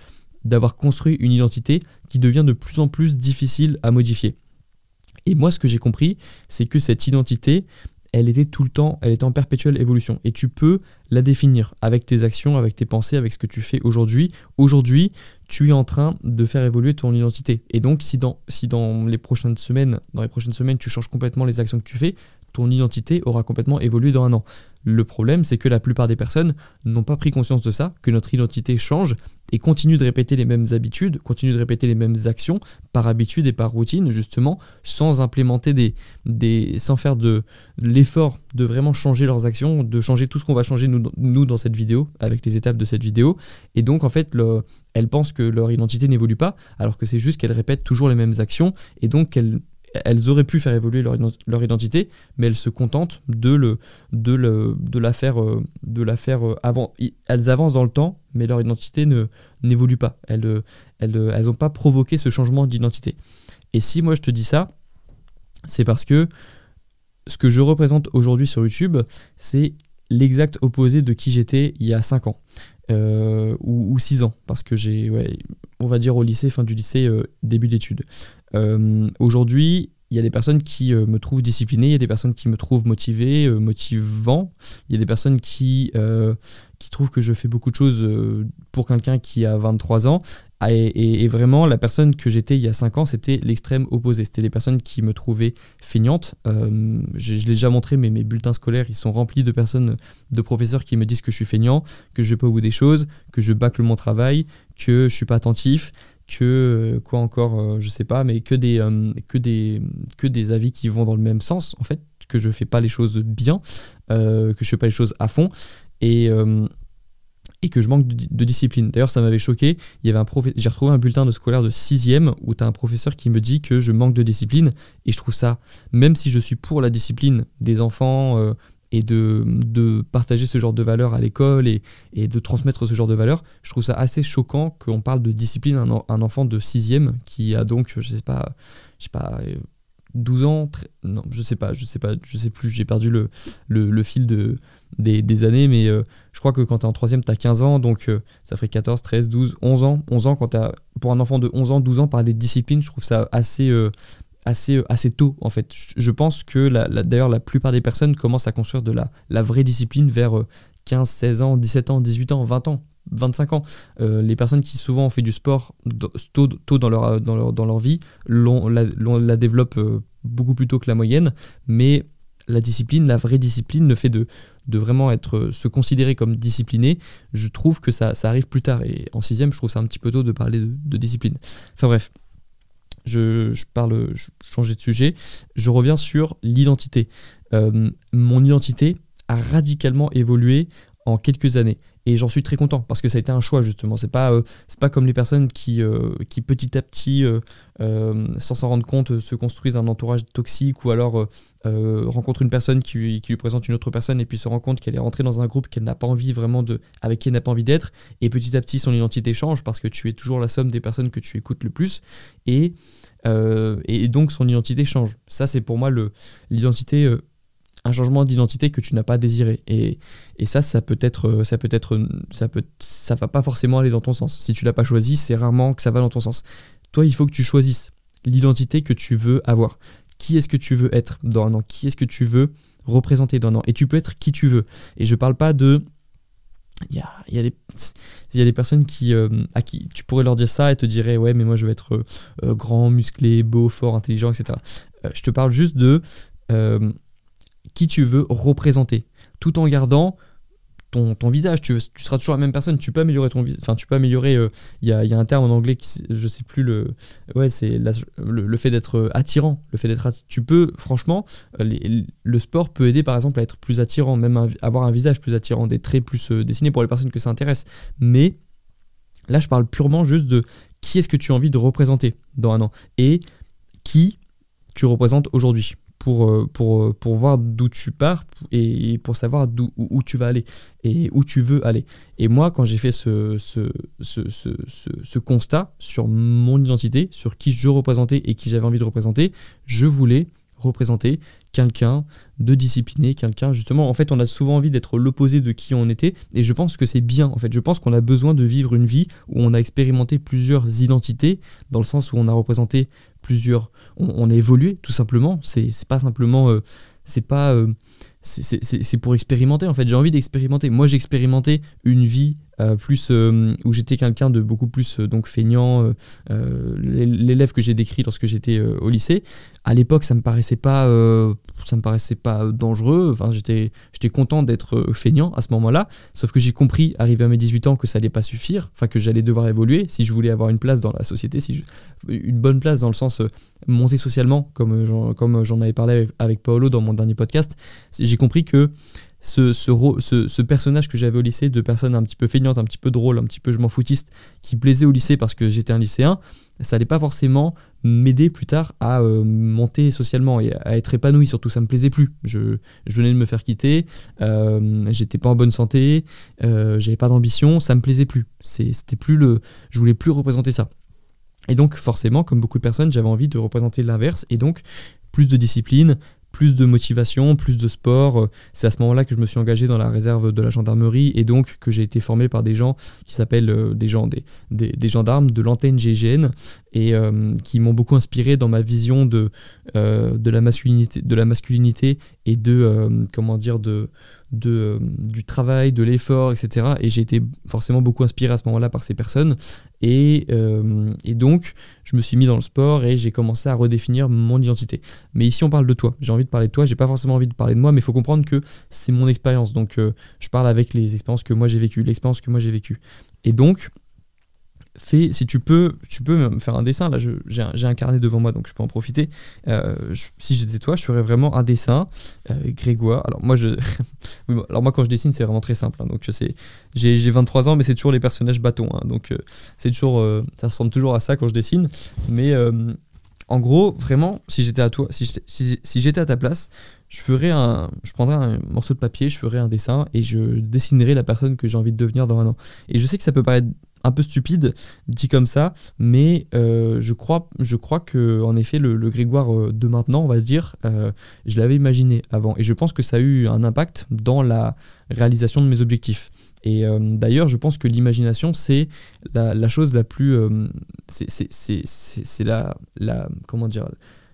d'avoir construit une identité qui devient de plus en plus difficile à modifier. Et moi, ce que j'ai compris, c'est que cette identité, elle était tout le temps, elle était en perpétuelle évolution. Et tu peux la définir avec tes actions, avec tes pensées, avec ce que tu fais aujourd'hui. Aujourd'hui, tu es en train de faire évoluer ton identité. Et donc, si dans, si dans les prochaines semaines, dans les prochaines semaines, tu changes complètement les actions que tu fais, ton identité aura complètement évolué dans un an. Le problème, c'est que la plupart des personnes n'ont pas pris conscience de ça, que notre identité change et continue de répéter les mêmes habitudes, continue de répéter les mêmes actions par habitude et par routine, justement, sans implémenter des, sans faire de, l'effort de vraiment changer leurs actions, de changer tout ce qu'on va changer nous, dans cette vidéo, avec les étapes de cette vidéo. Et donc, en fait, le, elles pensent que leur identité n'évolue pas, alors que c'est juste qu'elles répètent toujours les mêmes actions et donc qu'elles elles auraient pu faire évoluer leur, identité, mais elles se contentent de, le, de, la faire, euh, euh, avant. Elles avancent dans le temps, mais leur identité ne, n'évolue pas. Elles n'ont elles pas provoqué ce changement d'identité. Et si moi je te dis ça, c'est parce que ce que je représente aujourd'hui sur YouTube, c'est l'exact opposé de qui j'étais il y a 5 ans. Euh, ou, 6 ans, parce que j'ai, on va dire au lycée, fin du lycée, début d'études. Euh, aujourd'hui, il y a des personnes qui euh, me trouvent discipliné, il y a des personnes qui me trouvent motivé, euh, motivant, il y a des personnes qui, qui trouvent que je fais beaucoup de choses pour quelqu'un qui a 23 ans. Ah, et, vraiment, la personne que j'étais il y a 5 ans, c'était l'extrême opposé. C'était les personnes qui me trouvaient feignante. je, l'ai déjà montré, mais mes bulletins scolaires, ils sont remplis de personnes, de professeurs qui me disent que je suis feignant, que je vais pas au bout des choses, que je bâcle mon travail, que je suis pas attentif que euh, quoi encore, euh, je sais pas, mais que des, euh, que, des, que des avis qui vont dans le même sens, en fait, que je fais pas les choses bien, que je fais pas les choses à fond, et, et que je manque de, discipline. D'ailleurs, ça m'avait choqué, j'ai retrouvé un bulletin de scolaire de 6ème où tu as un professeur qui me dit que je manque de discipline, et je trouve ça, même si je suis pour la discipline des enfants, et de, de partager ce genre de valeurs à l'école et, de transmettre ce genre de valeurs. Je trouve ça assez choquant qu'on parle de discipline à un, enfant de 6 qui a donc, je sais pas, je sais pas, 12 ans, non, je sais pas, je sais pas, je sais plus, j'ai perdu le, fil de, des, années, mais euh, je crois que quand tu es en troisième, tu as 15 ans, donc euh, ça ferait 14, 13, 12, 11 ans. 11 ans, quand as, pour un enfant de 11 ans, 12 ans, parler de discipline, je trouve ça assez, euh, assez, assez tôt, en fait. Je pense que d'ailleurs, la plupart des personnes commencent à construire de la, la vraie discipline vers 15, 16 ans, 17 ans, 18 ans, 20 ans. 25 ans. les personnes qui souvent ont fait du sport tôt, tôt dans, leur, dans, leur, dans leur vie la, la, développent beaucoup plus tôt que la moyenne, mais la discipline, la vraie discipline, le fait de, de vraiment être, se considérer comme discipliné, je trouve que ça, ça arrive plus tard. Et en sixième, je trouve ça un petit peu tôt de parler de, discipline. Enfin bref, je, parle, je changeais de sujet. Je reviens sur l'identité. Euh, mon identité a radicalement évolué en quelques années et j'en suis très content parce que ça a été un choix justement. C'est pas euh, c'est pas comme les personnes qui euh, qui petit à petit euh, sans s'en rendre compte se construisent un entourage toxique ou alors rencontrent une personne qui qui lui, présente une autre personne et puis se rend compte qu'elle est rentrée dans un groupe qu'elle n'a pas envie vraiment de avec qui elle n'a pas envie d'être. Et petit à petit son identité change parce que tu es toujours la somme des personnes que tu écoutes le plus. Et et donc son identité change. Ça c'est pour moi le l'identité un changement d'identité que tu n'as pas désiré. Et, et, ça, ça peut être, ça peut être, ça peut, ça va pas forcément aller dans ton sens. Si tu l'as pas choisi, c'est rarement que ça va dans ton sens. Toi, il faut que tu choisisses l'identité que tu veux avoir. Qui est-ce que tu veux être dans un an? Qui est-ce que tu veux représenter dans un an? Et tu peux être qui tu veux. Et je parle pas de il y a, y, a y a, des personnes qui, euh, à qui tu pourrais leur dire ça et te diraient ouais mais moi je veux être euh, euh, grand, musclé, beau, fort, intelligent, etc. je te parle juste de qui tu veux représenter, tout en gardant ton, visage. Tu, seras toujours la même personne. Tu peux améliorer ton visage. Enfin, tu peux améliorer. Euh, il y, a, un terme en anglais qui, je sais plus le. C'est le, fait d'être euh, attirant. Le fait d'être. Tu peux, franchement, euh, le sport peut aider par exemple à être plus attirant, même avoir un visage plus attirant, des traits plus dessinés pour les personnes que ça intéresse. Mais là, je parle purement juste de qui est-ce que tu as envie de représenter dans un an et qui tu représentes aujourd'hui pour, euh, pour, euh, pour voir d'où tu pars et pour savoir d'où, où, tu vas aller et où tu veux aller. Et moi, quand j'ai fait ce, ce, ce, ce, constat sur mon identité, sur qui je représentais et qui j'avais envie de représenter, je voulais représenter quelqu'un de discipliné, quelqu'un justement, en fait on a souvent envie d'être l'opposé de qui on était et je pense que c'est bien en fait, je pense qu'on a besoin de vivre une vie où on a expérimenté plusieurs identités dans le sens où on a représenté plusieurs. On, a évolué tout simplement. C'est pas simplement. Euh, c'est pas. Euh, c'est pour expérimenter en fait. J'ai envie d'expérimenter. Moi j'ai expérimenté une vie euh, plus euh, où j'étais quelqu'un de beaucoup plus euh, donc feignant, l'élève que j'ai décrit lorsque j'étais au lycée. À l'époque, ça me paraissait pas, ça me paraissait pas dangereux. Enfin, j'étais, j'étais content d'être feignant à ce moment-là. Sauf que j'ai compris, arrivé à mes 18 ans, que ça allait pas suffire. Enfin, que j'allais devoir évoluer si je voulais avoir une place dans la société, si une bonne place dans le sens monter socialement, comme j'en, comme j'en avais parlé avec, avec Paolo dans mon dernier podcast. J'ai compris que ce, ce, personnage que j'avais au lycée, de personne un petit peu feignante, un petit peu drôle, un petit peu je m'en foutiste, qui plaisait au lycée parce que j'étais un lycéen, ça n'allait pas forcément m'aider plus tard à euh, monter socialement et à être épanoui. Surtout ça me plaisait plus. Je, venais de me faire quitter euh, j'étais pas en bonne santé euh, j'avais pas d'ambition ça me plaisait plus. C'était plus le je voulais plus représenter ça. Et donc forcément comme beaucoup de personnes j'avais envie de représenter l'inverse. Et donc plus de discipline plus de motivation, plus de sport. C'est à ce moment-là que je me suis engagé dans la réserve de la gendarmerie et donc que j'ai été formé par des gens qui s'appellent euh, des gens, des, des, gendarmes de l'antenne GGN et euh, qui m'ont beaucoup inspiré dans ma vision de, euh, de, la, masculinité, de la masculinité et de, comment dire, de, de, du travail, de l'effort, etc. Et j'ai été forcément beaucoup inspiré à ce moment-là par ces personnes. Et, et, donc, je me suis mis dans le sport et j'ai commencé à redéfinir mon identité. Mais ici, on parle de toi. J'ai envie de parler de toi. J'ai pas forcément envie de parler de moi, mais il faut comprendre que c'est mon expérience. Donc, je parle avec les expériences que moi j'ai vécues, l'expérience que moi j'ai vécue. Et donc, si tu peux, tu peux me faire un dessin. Là, j'ai un, carnet devant moi, donc je peux en profiter. Euh, si j'étais toi, je ferais vraiment un dessin. Euh, Grégoire. Alors moi, quand je dessine, c'est vraiment très simple. Hein, donc j'ai 23 ans, mais c'est toujours les personnages bâtons. Hein, donc euh, c'est toujours, ça ressemble toujours à ça quand je dessine. Mais en gros, vraiment, si j'étais à toi, si j'étais à ta place, je ferais un, je prendrais un morceau de papier, je ferais un dessin et je dessinerais la personne que j'ai envie de devenir dans un an. Et je sais que ça peut paraître un peu stupide dit comme ça, mais euh, je crois, je crois que en effet le, Grégoire euh, de maintenant, on va dire, euh, je l'avais imaginé avant et je pense que ça a eu un impact dans la réalisation de mes objectifs. Et d'ailleurs, je pense que l'imagination, c'est la, chose la plus, c'est la, la, comment dire,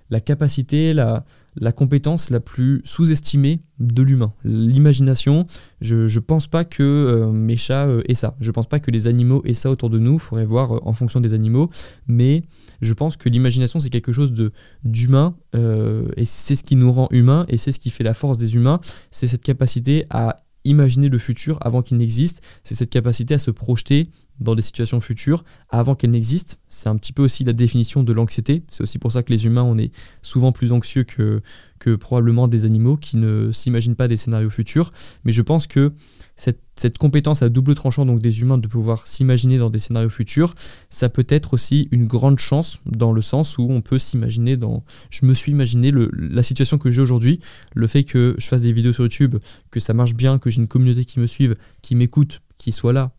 la capacité, la, la compétence la plus sous-estimée de l'humain. L'imagination, je ne pense pas que euh, mes chats euh, aient ça. Je pense pas que les animaux aient ça autour de nous. Il faudrait voir euh, en fonction des animaux. Mais je pense que l'imagination, c'est quelque chose d'humain. euh, et c'est ce qui nous rend humains. Et c'est ce qui fait la force des humains. C'est cette capacité à imaginer le futur avant qu'il n'existe. C'est cette capacité à se projeter dans des situations futures avant qu'elles n'existent. C'est un petit peu aussi la définition de l'anxiété. C'est aussi pour ça que les humains, on est souvent plus anxieux que, que probablement des animaux qui ne s'imaginent pas des scénarios futurs. Mais je pense que cette, compétence à double tranchant donc des humains de pouvoir s'imaginer dans des scénarios futurs, ça peut être aussi une grande chance dans le sens où on peut s'imaginer dans... Je me suis imaginé la situation que j'ai aujourd'hui, le fait que je fasse des vidéos sur YouTube, que ça marche bien, que j'ai une communauté qui me suive, qui m'écoute, qui soit là,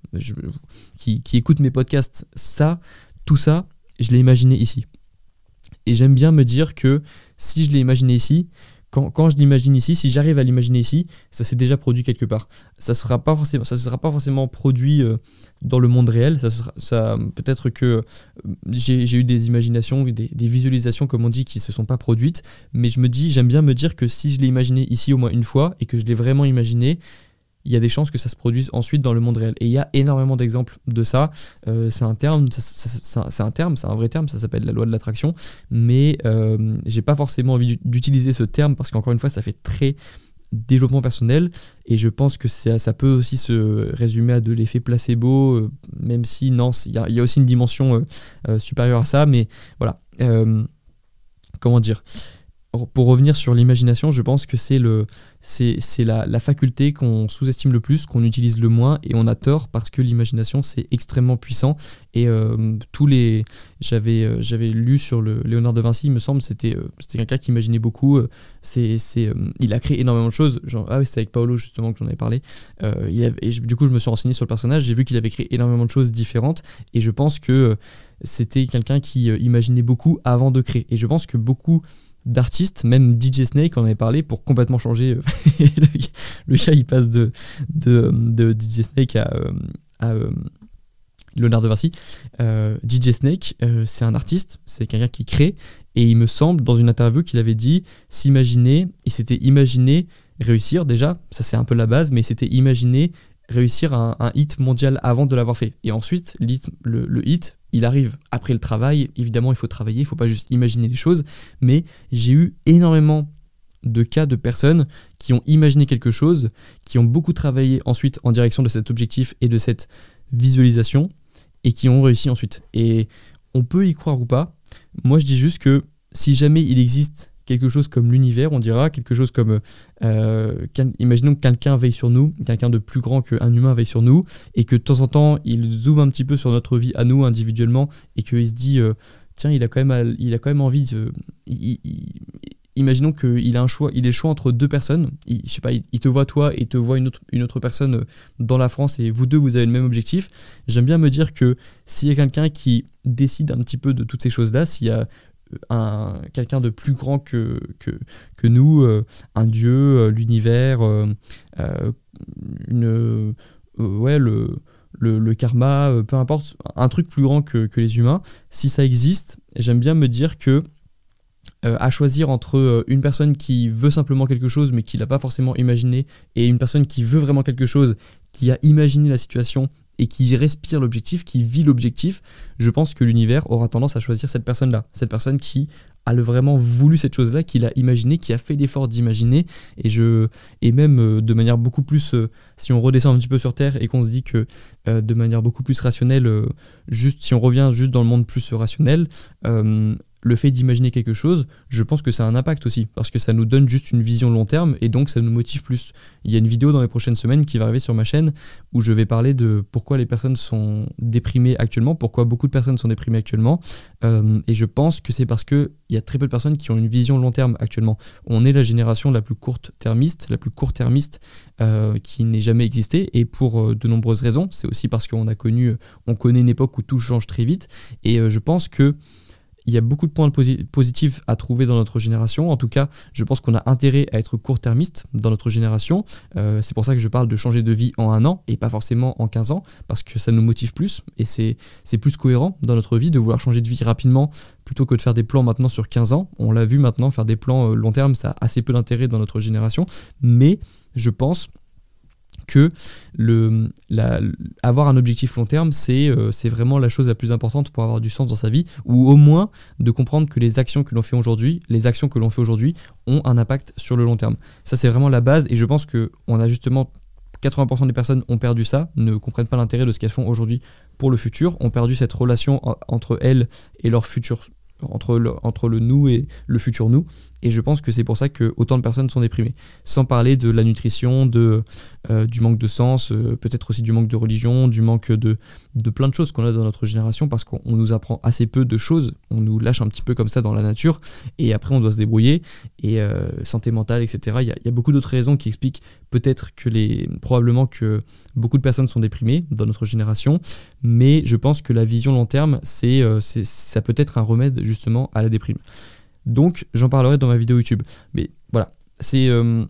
qui écoute mes podcasts, ça, tout ça, je l'ai imaginé ici. Et j'aime bien me dire que si je l'ai imaginé ici, quand, je l'imagine ici, si j'arrive à l'imaginer ici, ça s'est déjà produit quelque part. Ça ça sera pas forcément produit euh, dans le monde réel. Ça, peut-être que euh, j'ai eu des imaginations, des, des visualisations comme on dit, qui se sont pas produites. Mais je me dis, j'aime bien me dire que si je l'ai imaginé ici au moins une fois et que je l'ai vraiment imaginé, il y a des chances que ça se produise ensuite dans le monde réel. Et il y a énormément d'exemples de ça. Euh, c'est un terme, c'est un- terme, c'est un vrai terme, ça s'appelle la loi de l'attraction. Mais euh, j'ai pas forcément envie d'u- d'utiliser ce terme parce qu'encore une fois, ça fait très développement personnel et je pense que ça, peut aussi se résumer à de l'effet placebo euh, même si non il y, a- aussi une dimension euh, supérieure à ça mais voilà comment dire? Pour revenir sur l'imagination, je pense que c'est le, c'est, la, la faculté qu'on sous-estime le plus, qu'on utilise le moins, et on a tort parce que l'imagination c'est extrêmement puissant. Et euh, tous les, j'avais, euh, j'avais lu sur le Léonard de Vinci, il me semble, c'était, euh, quelqu'un qui imaginait beaucoup. il a créé énormément de choses. Ah oui, c'est avec Paolo justement que j'en avais parlé. Il et du coup, je me suis renseigné sur le personnage, j'ai vu qu'il avait créé énormément de choses différentes, et je pense que c'était quelqu'un qui imaginait beaucoup avant de créer. Et je pense que beaucoup d'artistes, même DJ Snake en avait parlé pour complètement changer. euh, le, gars, il passe de, de, DJ Snake à, euh, à euh, de Vinci. DJ Snake, c'est un artiste, c'est quelqu'un qui crée, et il me semble, dans une interview, qu'il avait dit s'imaginer, il s'était imaginé réussir déjà, ça c'est un peu la base, mais il s'était imaginé réussir un, hit mondial avant de l'avoir fait. Et ensuite, le hit, il arrive après le travail. Évidemment, il faut travailler, il faut pas juste imaginer les choses. Mais j'ai eu énormément de cas de personnes qui ont imaginé quelque chose, qui ont beaucoup travaillé ensuite en direction de cet objectif et de cette visualisation, et qui ont réussi ensuite. Et on peut y croire ou pas. Moi, je dis juste que si jamais il existe quelque chose comme l'univers, on dira, quelque chose comme, euh, quel- imaginons que quelqu'un veille sur nous, quelqu'un de plus grand qu'un humain veille sur nous, et que de temps en temps, il zoome un petit peu sur notre vie à nous individuellement, et qu'il se dit, euh, tiens, il a quand même, il a quand même envie de... il- il- imaginons qu'il a un choix, il est choix entre deux personnes. Il, je sais pas, il, te voit toi et te voit une autre, une autre personne euh, dans la France et vous deux vous avez le même objectif. J'aime bien me dire que s'il y a quelqu'un qui décide un petit peu de toutes ces choses-là, s'il y a euh, un quelqu'un de plus grand que, que, nous, euh, un dieu, euh, l'univers, euh, une ouais le le, karma, peu importe, un truc plus grand que, que les humains, si ça existe, j'aime bien me dire que à choisir entre une personne qui veut simplement quelque chose mais qui l'a pas forcément imaginé et une personne qui veut vraiment quelque chose, qui a imaginé la situation et qui respire l'objectif, qui vit l'objectif, je pense que l'univers aura tendance à choisir cette personne-là. Cette personne qui a vraiment voulu cette chose-là, qui l'a imaginé, qui a fait l'effort d'imaginer, et, et même euh, de manière beaucoup plus, euh, si on redescend un petit peu sur Terre et qu'on se dit que euh, de manière beaucoup plus rationnelle, juste si on revient juste dans le monde plus rationnel, le fait d'imaginer quelque chose, je pense que ça a un impact aussi, parce que ça nous donne juste une vision long terme et donc ça nous motive plus. Il y a une vidéo dans les prochaines semaines qui va arriver sur ma chaîne où je vais parler de pourquoi les personnes sont déprimées actuellement, pourquoi beaucoup de personnes sont déprimées actuellement. Euh, et je pense que c'est parce qu'il y a très peu de personnes qui ont une vision long terme actuellement. On est la génération la plus courte termiste, la plus court termiste euh, qui n'ait jamais existé et pour euh, de nombreuses raisons. C'est aussi parce qu'on a connu, on connaît une époque où tout change très vite et je pense que il y a beaucoup de points positifs à trouver dans notre génération. En tout cas, je pense qu'on a intérêt à être court-termiste dans notre génération. Euh, c'est pour ça que je parle de changer de vie en un an et pas forcément en 15 ans, parce que ça nous motive plus et c'est plus cohérent dans notre vie de vouloir changer de vie rapidement plutôt que de faire des plans maintenant sur 15 ans. On l'a vu maintenant, faire des plans euh, long terme, ça a assez peu d'intérêt dans notre génération. Mais je pense que le, avoir un objectif long terme, euh, c'est vraiment la chose la plus importante pour avoir du sens dans sa vie, ou au moins de comprendre que les actions que l'on fait aujourd'hui, les actions que l'on fait aujourd'hui ont un impact sur le long terme. Ça, c'est vraiment la base, et je pense qu'on a justement 80% des personnes ont perdu ça, ne comprennent pas l'intérêt de ce qu'elles font aujourd'hui pour le futur, ont perdu cette relation entre elles et leur futur, entre le, entre le nous et le futur nous. Et je pense que c'est pour ça que autant de personnes sont déprimées. Sans parler de la nutrition, de, euh, du manque de sens, euh, peut-être aussi du manque de religion, du manque de, de plein de choses qu'on a dans notre génération parce qu'on nous apprend assez peu de choses. On nous lâche un petit peu comme ça dans la nature et après on doit se débrouiller. Et euh, santé mentale, etc. Il y, a beaucoup d'autres raisons qui expliquent peut-être que les. probablement que beaucoup de personnes sont déprimées dans notre génération. Mais je pense que la vision long terme, c'est, ça peut être un remède justement à la déprime. Donc j'en parlerai dans ma vidéo YouTube. Mais voilà, c'est, euh,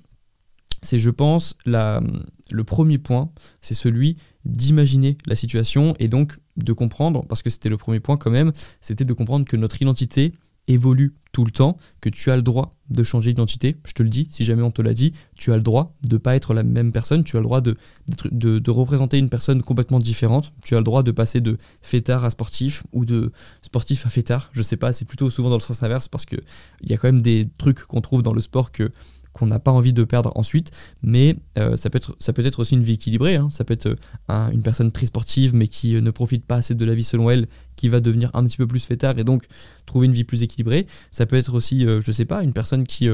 c'est je pense, la, le premier point, c'est celui d'imaginer la situation et donc de comprendre, parce que c'était le premier point quand même, c'était de comprendre que notre identité évolue tout le temps, que tu as le droit de changer d'identité. Je te le dis, si jamais on te l'a dit, tu as le droit de ne pas être la même personne, tu as le droit de, représenter une personne complètement différente, tu as le droit de passer de fêtard à sportif ou de sportif à fêtard, je sais pas, c'est plutôt souvent dans le sens inverse parce qu'il y a quand même des trucs qu'on trouve dans le sport que qu'on n'a pas envie de perdre ensuite, mais euh, ça, peut être, aussi une vie équilibrée, hein. ça peut être euh, une personne très sportive mais qui euh, ne profite pas assez de la vie selon elle, qui va devenir un petit peu plus fêtard et donc trouver une vie plus équilibrée. Ça peut être aussi, je sais pas, une personne qui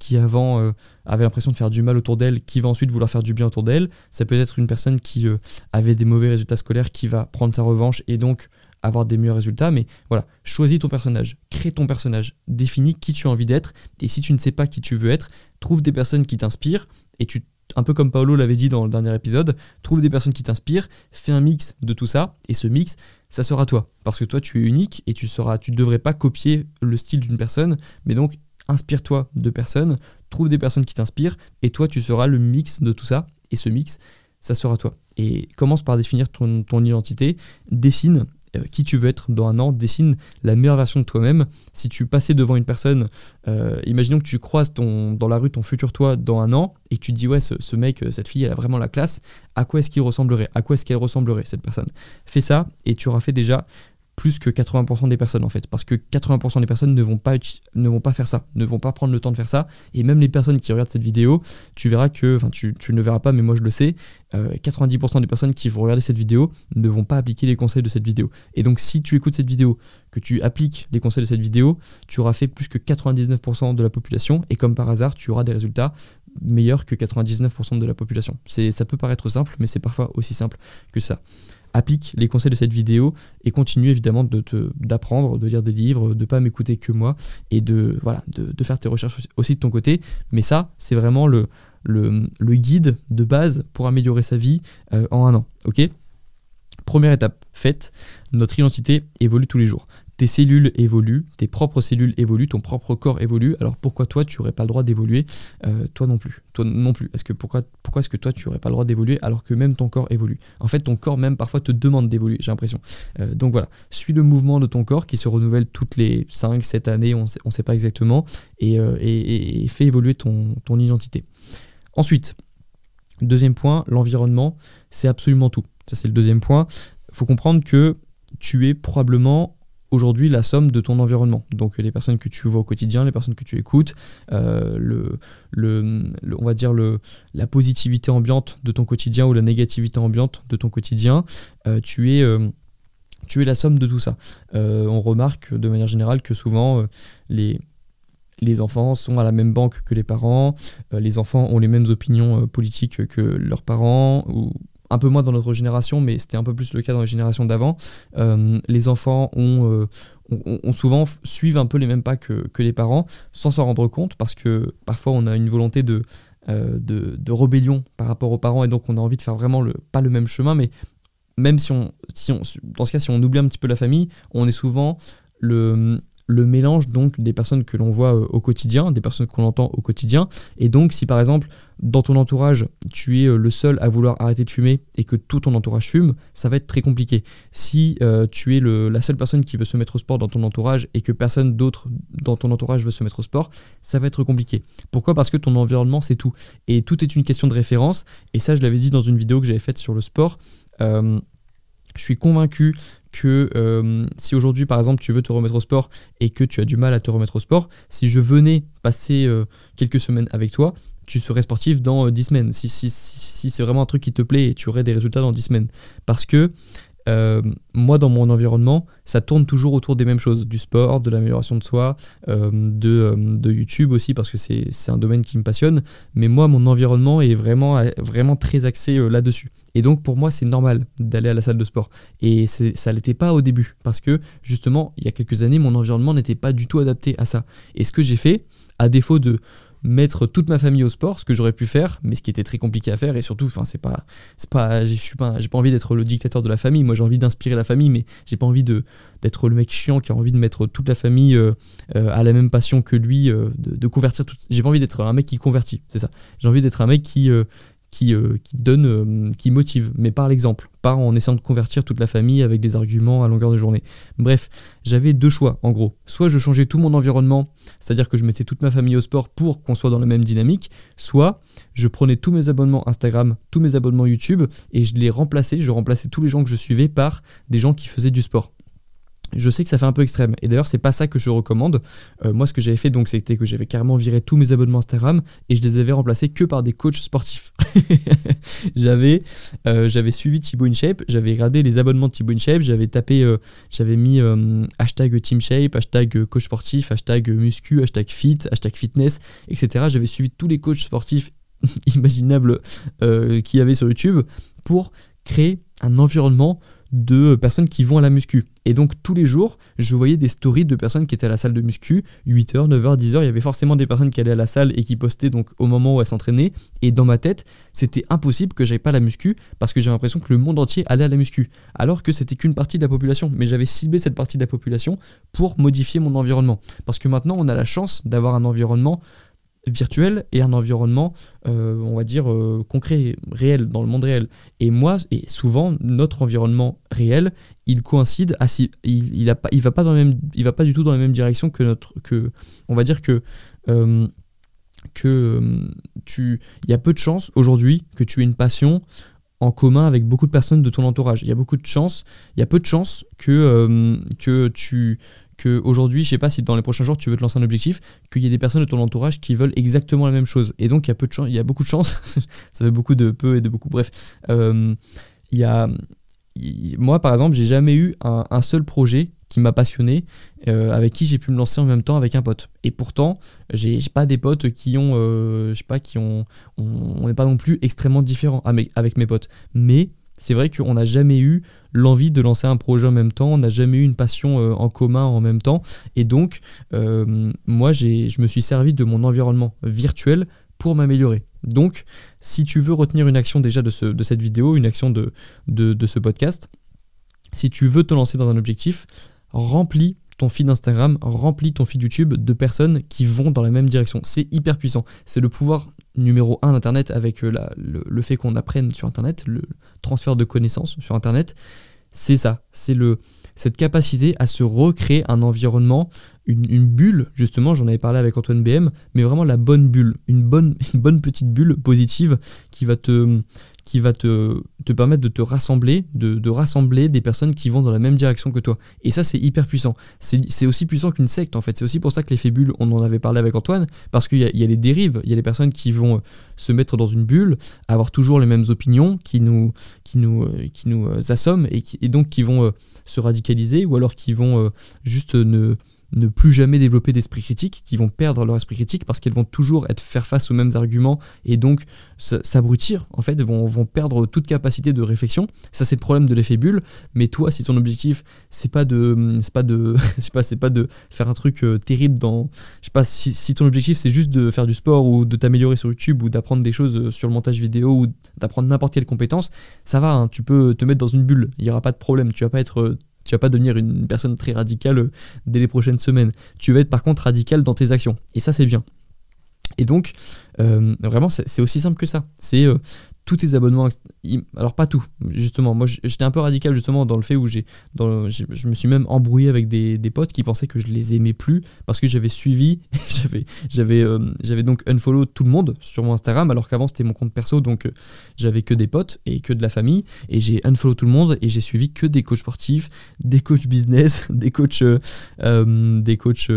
qui avant avait l'impression de faire du mal autour d'elle, qui va ensuite vouloir faire du bien autour d'elle. Ça peut être une personne qui avait des mauvais résultats scolaires, qui va prendre sa revanche et donc avoir des meilleurs résultats. Mais voilà, choisis ton personnage, crée ton personnage, définis qui tu as envie d'être. Et si tu ne sais pas qui tu veux être, trouve des personnes qui t'inspirent et tu un peu comme Paolo l'avait dit dans le dernier épisode, trouve des personnes qui t'inspirent, fais un mix de tout ça, et ce mix, ça sera toi. Parce que toi, tu es unique et tu seras, ne devrais pas copier le style d'une personne, mais donc inspire-toi de personnes, trouve des personnes qui t'inspirent, et toi, tu seras le mix de tout ça, et ce mix, ça sera toi. Et commence par définir ton, ton identité, dessine euh, qui tu veux être dans un an, dessine la meilleure version de toi-même. Si tu passais devant une personne, euh, imaginons que tu croises ton, dans la rue ton futur toi dans un an et tu te dis ouais ce, mec, cette fille, elle a vraiment la classe, à quoi est-ce qu'il ressemblerait? À quoi est-ce qu'elle ressemblerait cette personne? Fais ça et tu auras fait déjà plus que 80% des personnes en fait, parce que 80% des personnes ne vont, pas, ne vont pas faire ça, ne vont pas prendre le temps de faire ça, et même les personnes qui regardent cette vidéo, tu verras que, enfin tu, ne verras pas, mais moi je le sais, 90% euh, des personnes qui vont regarder cette vidéo ne vont pas appliquer les conseils de cette vidéo. Et donc si tu écoutes cette vidéo, que tu appliques les conseils de cette vidéo, tu auras fait plus que 99% de la population, et comme par hasard, tu auras des résultats meilleurs que 99% de la population. Ça peut paraître simple, mais c'est parfois aussi simple que ça applique les conseils de cette vidéo et continue évidemment de d'apprendre, de lire des livres, de pas m'écouter que moi et de, faire tes recherches aussi de ton côté. Mais ça, c'est vraiment le, le, guide de base pour améliorer sa vie euh, en un an. ok? Première étape faite, notre identité évolue tous les jours tes cellules évoluent, tes propres cellules évoluent, ton propre corps évolue. Alors pourquoi toi tu n'aurais pas le droit d'évoluer euh, Toi non plus? Toi non plus. Est-ce que pourquoi, pourquoi est-ce que toi tu n'aurais pas le droit d'évoluer alors que même ton corps évolue? En fait, ton corps même parfois te demande d'évoluer, j'ai l'impression. Euh, donc voilà, suis le mouvement de ton corps qui se renouvelle toutes les 5, 7 années, on ne sait pas exactement, euh, et, et, fais évoluer ton, ton identité. Ensuite, deuxième point, l'environnement, c'est absolument tout. Ça c'est le deuxième point. Il faut comprendre que tu es probablement aujourd'hui la somme de ton environnement. Donc les personnes que tu vois au quotidien, les personnes que tu écoutes, euh, le, le, on va dire le, la positivité ambiante de ton quotidien ou la négativité ambiante de ton quotidien. Euh, tu es euh, tu es la somme de tout ça. On remarque de manière générale que souvent les, les enfants sont à la même banque que les parents, les enfants ont les mêmes opinions politiques que leurs parents, ou un peu moins dans notre génération, mais c'était un peu plus le cas dans les générations d'avant. les enfants ont, on, souvent suivent un peu les mêmes pas que, les parents sans s'en rendre compte parce que parfois on a une volonté de, euh, de, rébellion par rapport aux parents et donc on a envie de faire vraiment pas le même chemin mais même si on, si on dans ce cas si on oublie un petit peu la famille on est souvent le, le mélange donc des personnes que l'on voit euh, au quotidien, des personnes qu'on entend au quotidien. Et donc si par exemple dans ton entourage tu es euh, le seul à vouloir arrêter de fumer et que tout ton entourage fume, ça va être très compliqué. Si euh, tu es la seule personne qui veut se mettre au sport dans ton entourage et que personne d'autre dans ton entourage veut se mettre au sport, ça va être compliqué. Pourquoi? Parce que ton environnement c'est tout. Et tout est une question de référence. Et ça je l'avais dit dans une vidéo que j'avais faite sur le sport. je suis convaincu que euh, si aujourd'hui par exemple tu veux te remettre au sport et que tu as du mal à te remettre au sport, si je venais passer euh, quelques semaines avec toi, tu serais sportif dans 10 euh, semaines. Si, si, si c'est vraiment un truc qui te plaît et tu aurais des résultats dans 10 semaines. Parce que moi, dans mon environnement, ça tourne toujours autour des mêmes choses, du sport, de l'amélioration de soi, de, de, YouTube aussi, parce que c'est un domaine qui me passionne. Mais moi, mon environnement est vraiment, vraiment très axé là-dessus. Et donc pour moi, c'est normal d'aller à la salle de sport. Et ça l'était pas au début, parce que justement, il y a quelques années, mon environnement n'était pas du tout adapté à ça. Et ce que j'ai fait, à défaut de mettre toute ma famille au sport, ce que j'aurais pu faire, mais ce qui était très compliqué à faire, et surtout, enfin, c'est pas, c'est pas, je suis pas, j'ai pas envie d'être le dictateur de la famille. Moi, j'ai envie d'inspirer la famille, mais j'ai pas envie de d'être le mec chiant qui a envie de mettre toute la famille euh, euh, à la même passion que lui, euh, de, convertir tout. J'ai pas envie d'être un mec qui convertit, c'est ça. J'ai envie d'être un mec qui qui, euh, qui donne, euh, qui motive, mais par l'exemple, pas en essayant de convertir toute la famille avec des arguments à longueur de journée. Bref, j'avais deux choix en gros. Soit je changeais tout mon environnement, c'est-à-dire que je mettais toute ma famille au sport pour qu'on soit dans la même dynamique, soit je prenais tous mes abonnements Instagram, tous mes abonnements YouTube et je les remplaçais, je remplaçais tous les gens que je suivais par des gens qui faisaient du sport je sais que ça fait un peu extrême. Et d'ailleurs, c'est pas ça que je recommande. Euh, moi, ce que j'avais fait, donc, c'était que j'avais carrément viré tous mes abonnements Instagram et je les avais remplacés que par des coachs sportifs. j'avais, euh, j'avais suivi Thibaut InShape, j'avais regardé les abonnements de Thibaut InShape, j'avais tapé, euh, j'avais mis hashtag TeamShape, hashtag coach sportif, hashtag muscu, hashtag fit, hashtag fitness, etc. J'avais suivi tous les coachs sportifs imaginables qu'il y avait sur YouTube pour créer un environnement de personnes qui vont à la muscu. Et donc tous les jours, je voyais des stories de personnes qui étaient à la salle de muscu, 8h, 9h, 10h, il y avait forcément des personnes qui allaient à la salle et qui postaient donc au moment où elles s'entraînaient. Et dans ma tête, c'était impossible que j'aille pas à la muscu parce que j'ai l'impression que le monde entier allait à la muscu. Alors que c'était qu'une partie de la population. Mais j'avais ciblé cette partie de la population pour modifier mon environnement. Parce que maintenant, on a la chance d'avoir un environnement virtuel et un environnement, euh, on va dire, euh, concret, réel, dans le monde réel. Et moi, et souvent, notre environnement réel, il coïncide, il, il, a pas, il, même, il va pas du tout dans la même direction que notre, que, on va dire que, euh, que tu, il y a peu de chances aujourd'hui que tu aies une passion en commun avec beaucoup de personnes de ton entourage. Il y a beaucoup de chances, il y a peu de chances que, que tu aujourd'hui, je sais pas si dans les prochains jours tu veux te lancer un objectif, qu'il y ait des personnes de ton entourage qui veulent exactement la même chose. Et donc il y a peu de chance, il y a beaucoup de chance, ça fait beaucoup de peu et de beaucoup. Bref, euh, il y a, moi par exemple, j'ai jamais eu un, seul projet qui m'a passionné, euh, avec qui j'ai pu me lancer en même temps avec un pote. Et pourtant, j'ai pas des potes qui ont, euh, je sais pas, qui ont, on n'est pas non plus extrêmement différents avec mes potes. Mais c'est vrai qu'on n'a jamais eu l'envie de lancer un projet en même temps, on n'a jamais eu une passion euh, en commun en même temps. Et donc, euh, moi, je me suis servi de mon environnement virtuel pour m'améliorer. Donc, si tu veux retenir une action déjà de, cette vidéo, une action de, de ce podcast, si tu veux te lancer dans un objectif, remplis ton feed Instagram, remplis ton feed YouTube de personnes qui vont dans la même direction. C'est hyper puissant. C'est le pouvoir numéro un d'Internet avec euh, le, fait qu'on apprenne sur Internet, le transfert de connaissances sur Internet. C'est ça, c'est le cette capacité à se recréer un environnement, une, bulle, justement, j'en avais parlé avec Antoine BM, mais vraiment la bonne bulle, une bonne, une bonne petite bulle positive qui va te, qui va te, permettre de te rassembler, de, rassembler des personnes qui vont dans la même direction que toi. Et ça, c'est hyper puissant. C'est aussi puissant qu'une secte, en fait. C'est aussi pour ça que l'effet bulle, on en avait parlé avec Antoine, parce qu'il y, a les dérives, il y a les personnes qui vont euh, se mettre dans une bulle, avoir toujours les mêmes opinions, qui nous, qui nous, euh, qui nous euh, assomment, et, donc qui vont se radicaliser ou alors qui vont juste ne ne plus jamais développer d'esprit critique, qui vont perdre leur esprit critique parce qu'elles vont toujours être faire face aux mêmes arguments et donc s'abrutir, en fait, vont, vont perdre toute capacité de réflexion. Ça, c'est le problème de l'effet bulle. Mais toi, si ton objectif, c'est pas de, c'est pas de, pas, c'est pas de faire un truc euh, terrible dans, je sais pas, si, si ton objectif c'est juste de faire du sport ou de t'améliorer sur YouTube ou d'apprendre des choses euh, sur le montage vidéo ou d'apprendre n'importe quelle compétence, ça va, hein, tu peux te mettre dans une bulle, il y aura pas de problème, tu vas pas être euh, tu vas pas devenir une personne très radicale euh, dès les prochaines semaines. Tu vas être par contre radical dans tes actions. Et ça, c'est bien. Et donc, euh, vraiment, c'est aussi simple que ça. C'est euh, tous tes abonnements. Alors, pas tout, justement. Moi, j'étais un peu radical, justement, dans le fait où j'ai. Je me suis même embrouillé avec des, des, potes qui pensaient que je les aimais plus parce que j'avais suivi. j'avais euh, j'avais donc unfollow tout le monde sur mon Instagram, alors qu'avant, c'était mon compte perso, donc euh, j'avais que des potes et que de la famille. Et j'ai unfollow tout le monde et j'ai suivi que des coachs sportifs, des coachs business, des coachs. Euh, des coachs.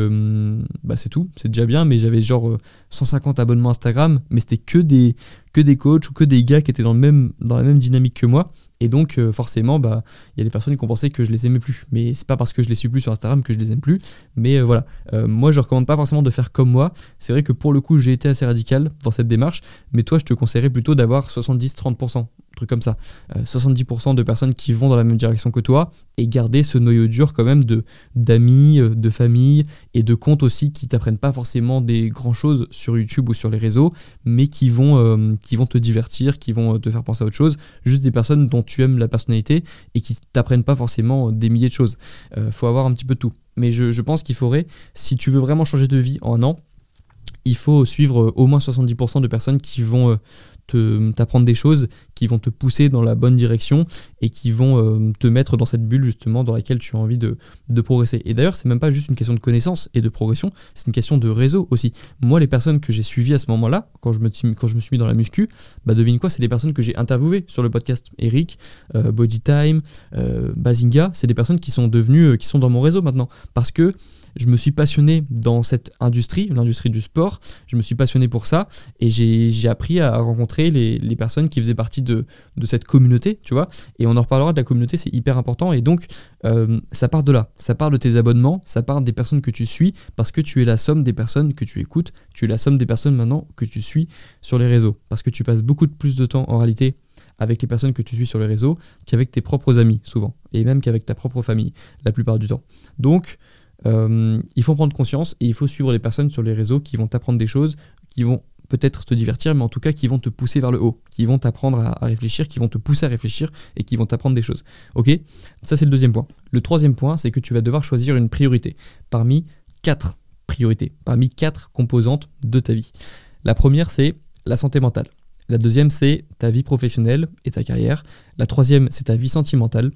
bah, c'est tout, c'est déjà bien, mais j'avais genre 150 abonnements Instagram, mais c'était que des que des coachs ou que des gars qui étaient dans, la même dynamique que moi. Et donc, euh, forcément, bah, il y a des personnes qui ont pensé que je les aimais plus. Mais c'est pas parce que je les suis plus sur Instagram que je les aime plus. Mais euh, voilà, euh, moi, je recommande pas forcément de faire comme moi. C'est vrai que pour le coup, j'ai été assez radical dans cette démarche. Mais toi, je te conseillerais plutôt d'avoir 70-30% truc comme ça. 70% euh, de personnes qui vont dans la même direction que toi et garder ce noyau dur quand même de d'amis, euh, de famille et de comptes aussi qui t'apprennent pas forcément des grands choses sur YouTube ou sur les réseaux, mais qui vont euh, qui vont te divertir, qui vont te faire penser à autre chose. Juste des personnes dont tu aimes la personnalité et qui t'apprennent pas forcément des milliers de choses. faut avoir un petit peu tout. Mais je pense qu'il faudrait, si tu veux vraiment changer de vie en un an, il faut suivre au moins 70% de personnes qui vont t'apprendre des choses qui vont te pousser dans la bonne direction et qui vont euh, te mettre dans cette bulle justement dans laquelle tu as envie de, progresser. Et d'ailleurs, c'est même pas juste une question de connaissance et de progression, c'est une question de réseau aussi. Moi, les personnes que j'ai suivies à ce moment-là, quand, je me, quand je me suis mis dans la muscu, bah devine quoi, c'est des personnes que j'ai interviewées sur le podcast. Eric, euh, Bodytime, euh, Bazinga, c'est des personnes qui sont devenues, qui sont dans mon réseau maintenant. Parce que je me suis passionné dans cette industrie, l'industrie du sport. Je me suis passionné pour ça et j'ai appris à rencontrer les, personnes qui faisaient partie de, de, cette communauté, tu vois. Et on en reparlera de la communauté, c'est hyper important. Et donc, euh, ça part de là. Ça part de tes abonnements, ça part des personnes que tu suis parce que tu es la somme des personnes que tu écoutes. Tu es la somme des personnes maintenant que tu suis sur les réseaux. Parce que tu passes beaucoup de plus de temps en réalité avec les personnes que tu suis sur les réseaux qu'avec tes propres amis, souvent. Et même qu'avec ta propre famille, la plupart du temps. Donc, euh, il faut prendre conscience et il faut suivre les personnes sur les réseaux qui vont t'apprendre des choses, qui vont peut-être te divertir, mais en tout cas qui vont te pousser vers le haut, qui vont t'apprendre à, réfléchir, qui vont te pousser à réfléchir et qui vont t'apprendre des choses. Ok? Ça c'est le deuxième point. Le troisième point, c'est que tu vas devoir choisir une priorité parmi quatre priorités, parmi quatre composantes de ta vie. La première, c'est la santé mentale. La deuxième, c'est ta vie professionnelle et ta carrière. La troisième, c'est ta vie sentimentale.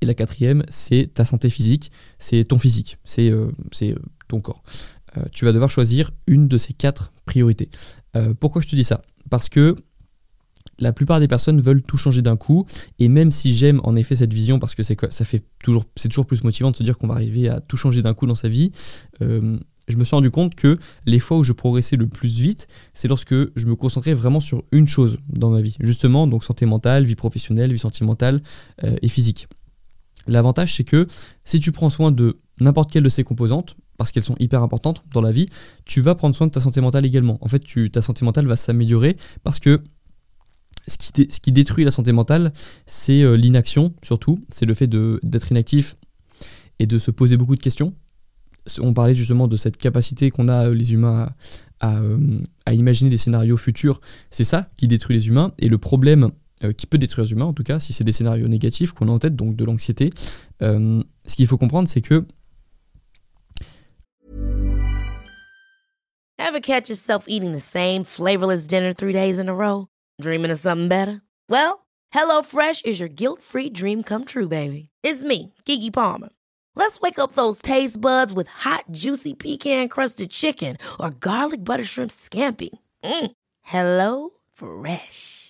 Et la quatrième, c'est ta santé physique, c'est ton physique, c'est euh, euh, ton corps. Euh, tu vas devoir choisir une de ces quatre priorités. pourquoi je te dis ça? Parce que la plupart des personnes veulent tout changer d'un coup, et même si j'aime en effet cette vision, parce que c'est toujours plus motivant de se dire qu'on va arriver à tout changer d'un coup dans sa vie, je me suis rendu compte que les fois où je progressais le plus vite, c'est lorsque je me concentrais vraiment sur une chose dans ma vie. Justement, donc santé mentale, vie professionnelle, vie sentimentale et physique. L'avantage, c'est que si tu prends soin de n'importe quelle de ces composantes, parce qu'elles sont hyper importantes dans la vie, tu vas prendre soin de ta santé mentale également. En fait, tu, ta santé mentale va s'améliorer parce que ce qui, détruit la santé mentale, c'est euh, l'inaction surtout, c'est le fait d'être inactif et de se poser beaucoup de questions. On parlait justement de cette capacité qu'on a euh, les humains euh, à imaginer des scénarios futurs. C'est ça qui détruit les humains. Et le problème euh, qui peut détruire les humains, en tout cas, si c'est des scénarios négatifs qu'on a en tête, donc de l'anxiété. Euh, ce qu'il faut comprendre, c'est que. Ever catch yourself eating the same flavorless dinner three days in a row? Dreaming of something better? Well, HelloFresh is your guilt-free dream come true, baby. It's me, Kiki Palmer. Let's wake up those taste buds with hot, juicy pecan-crusted chicken or garlic butter shrimp scampi. Mm. Hello Fresh.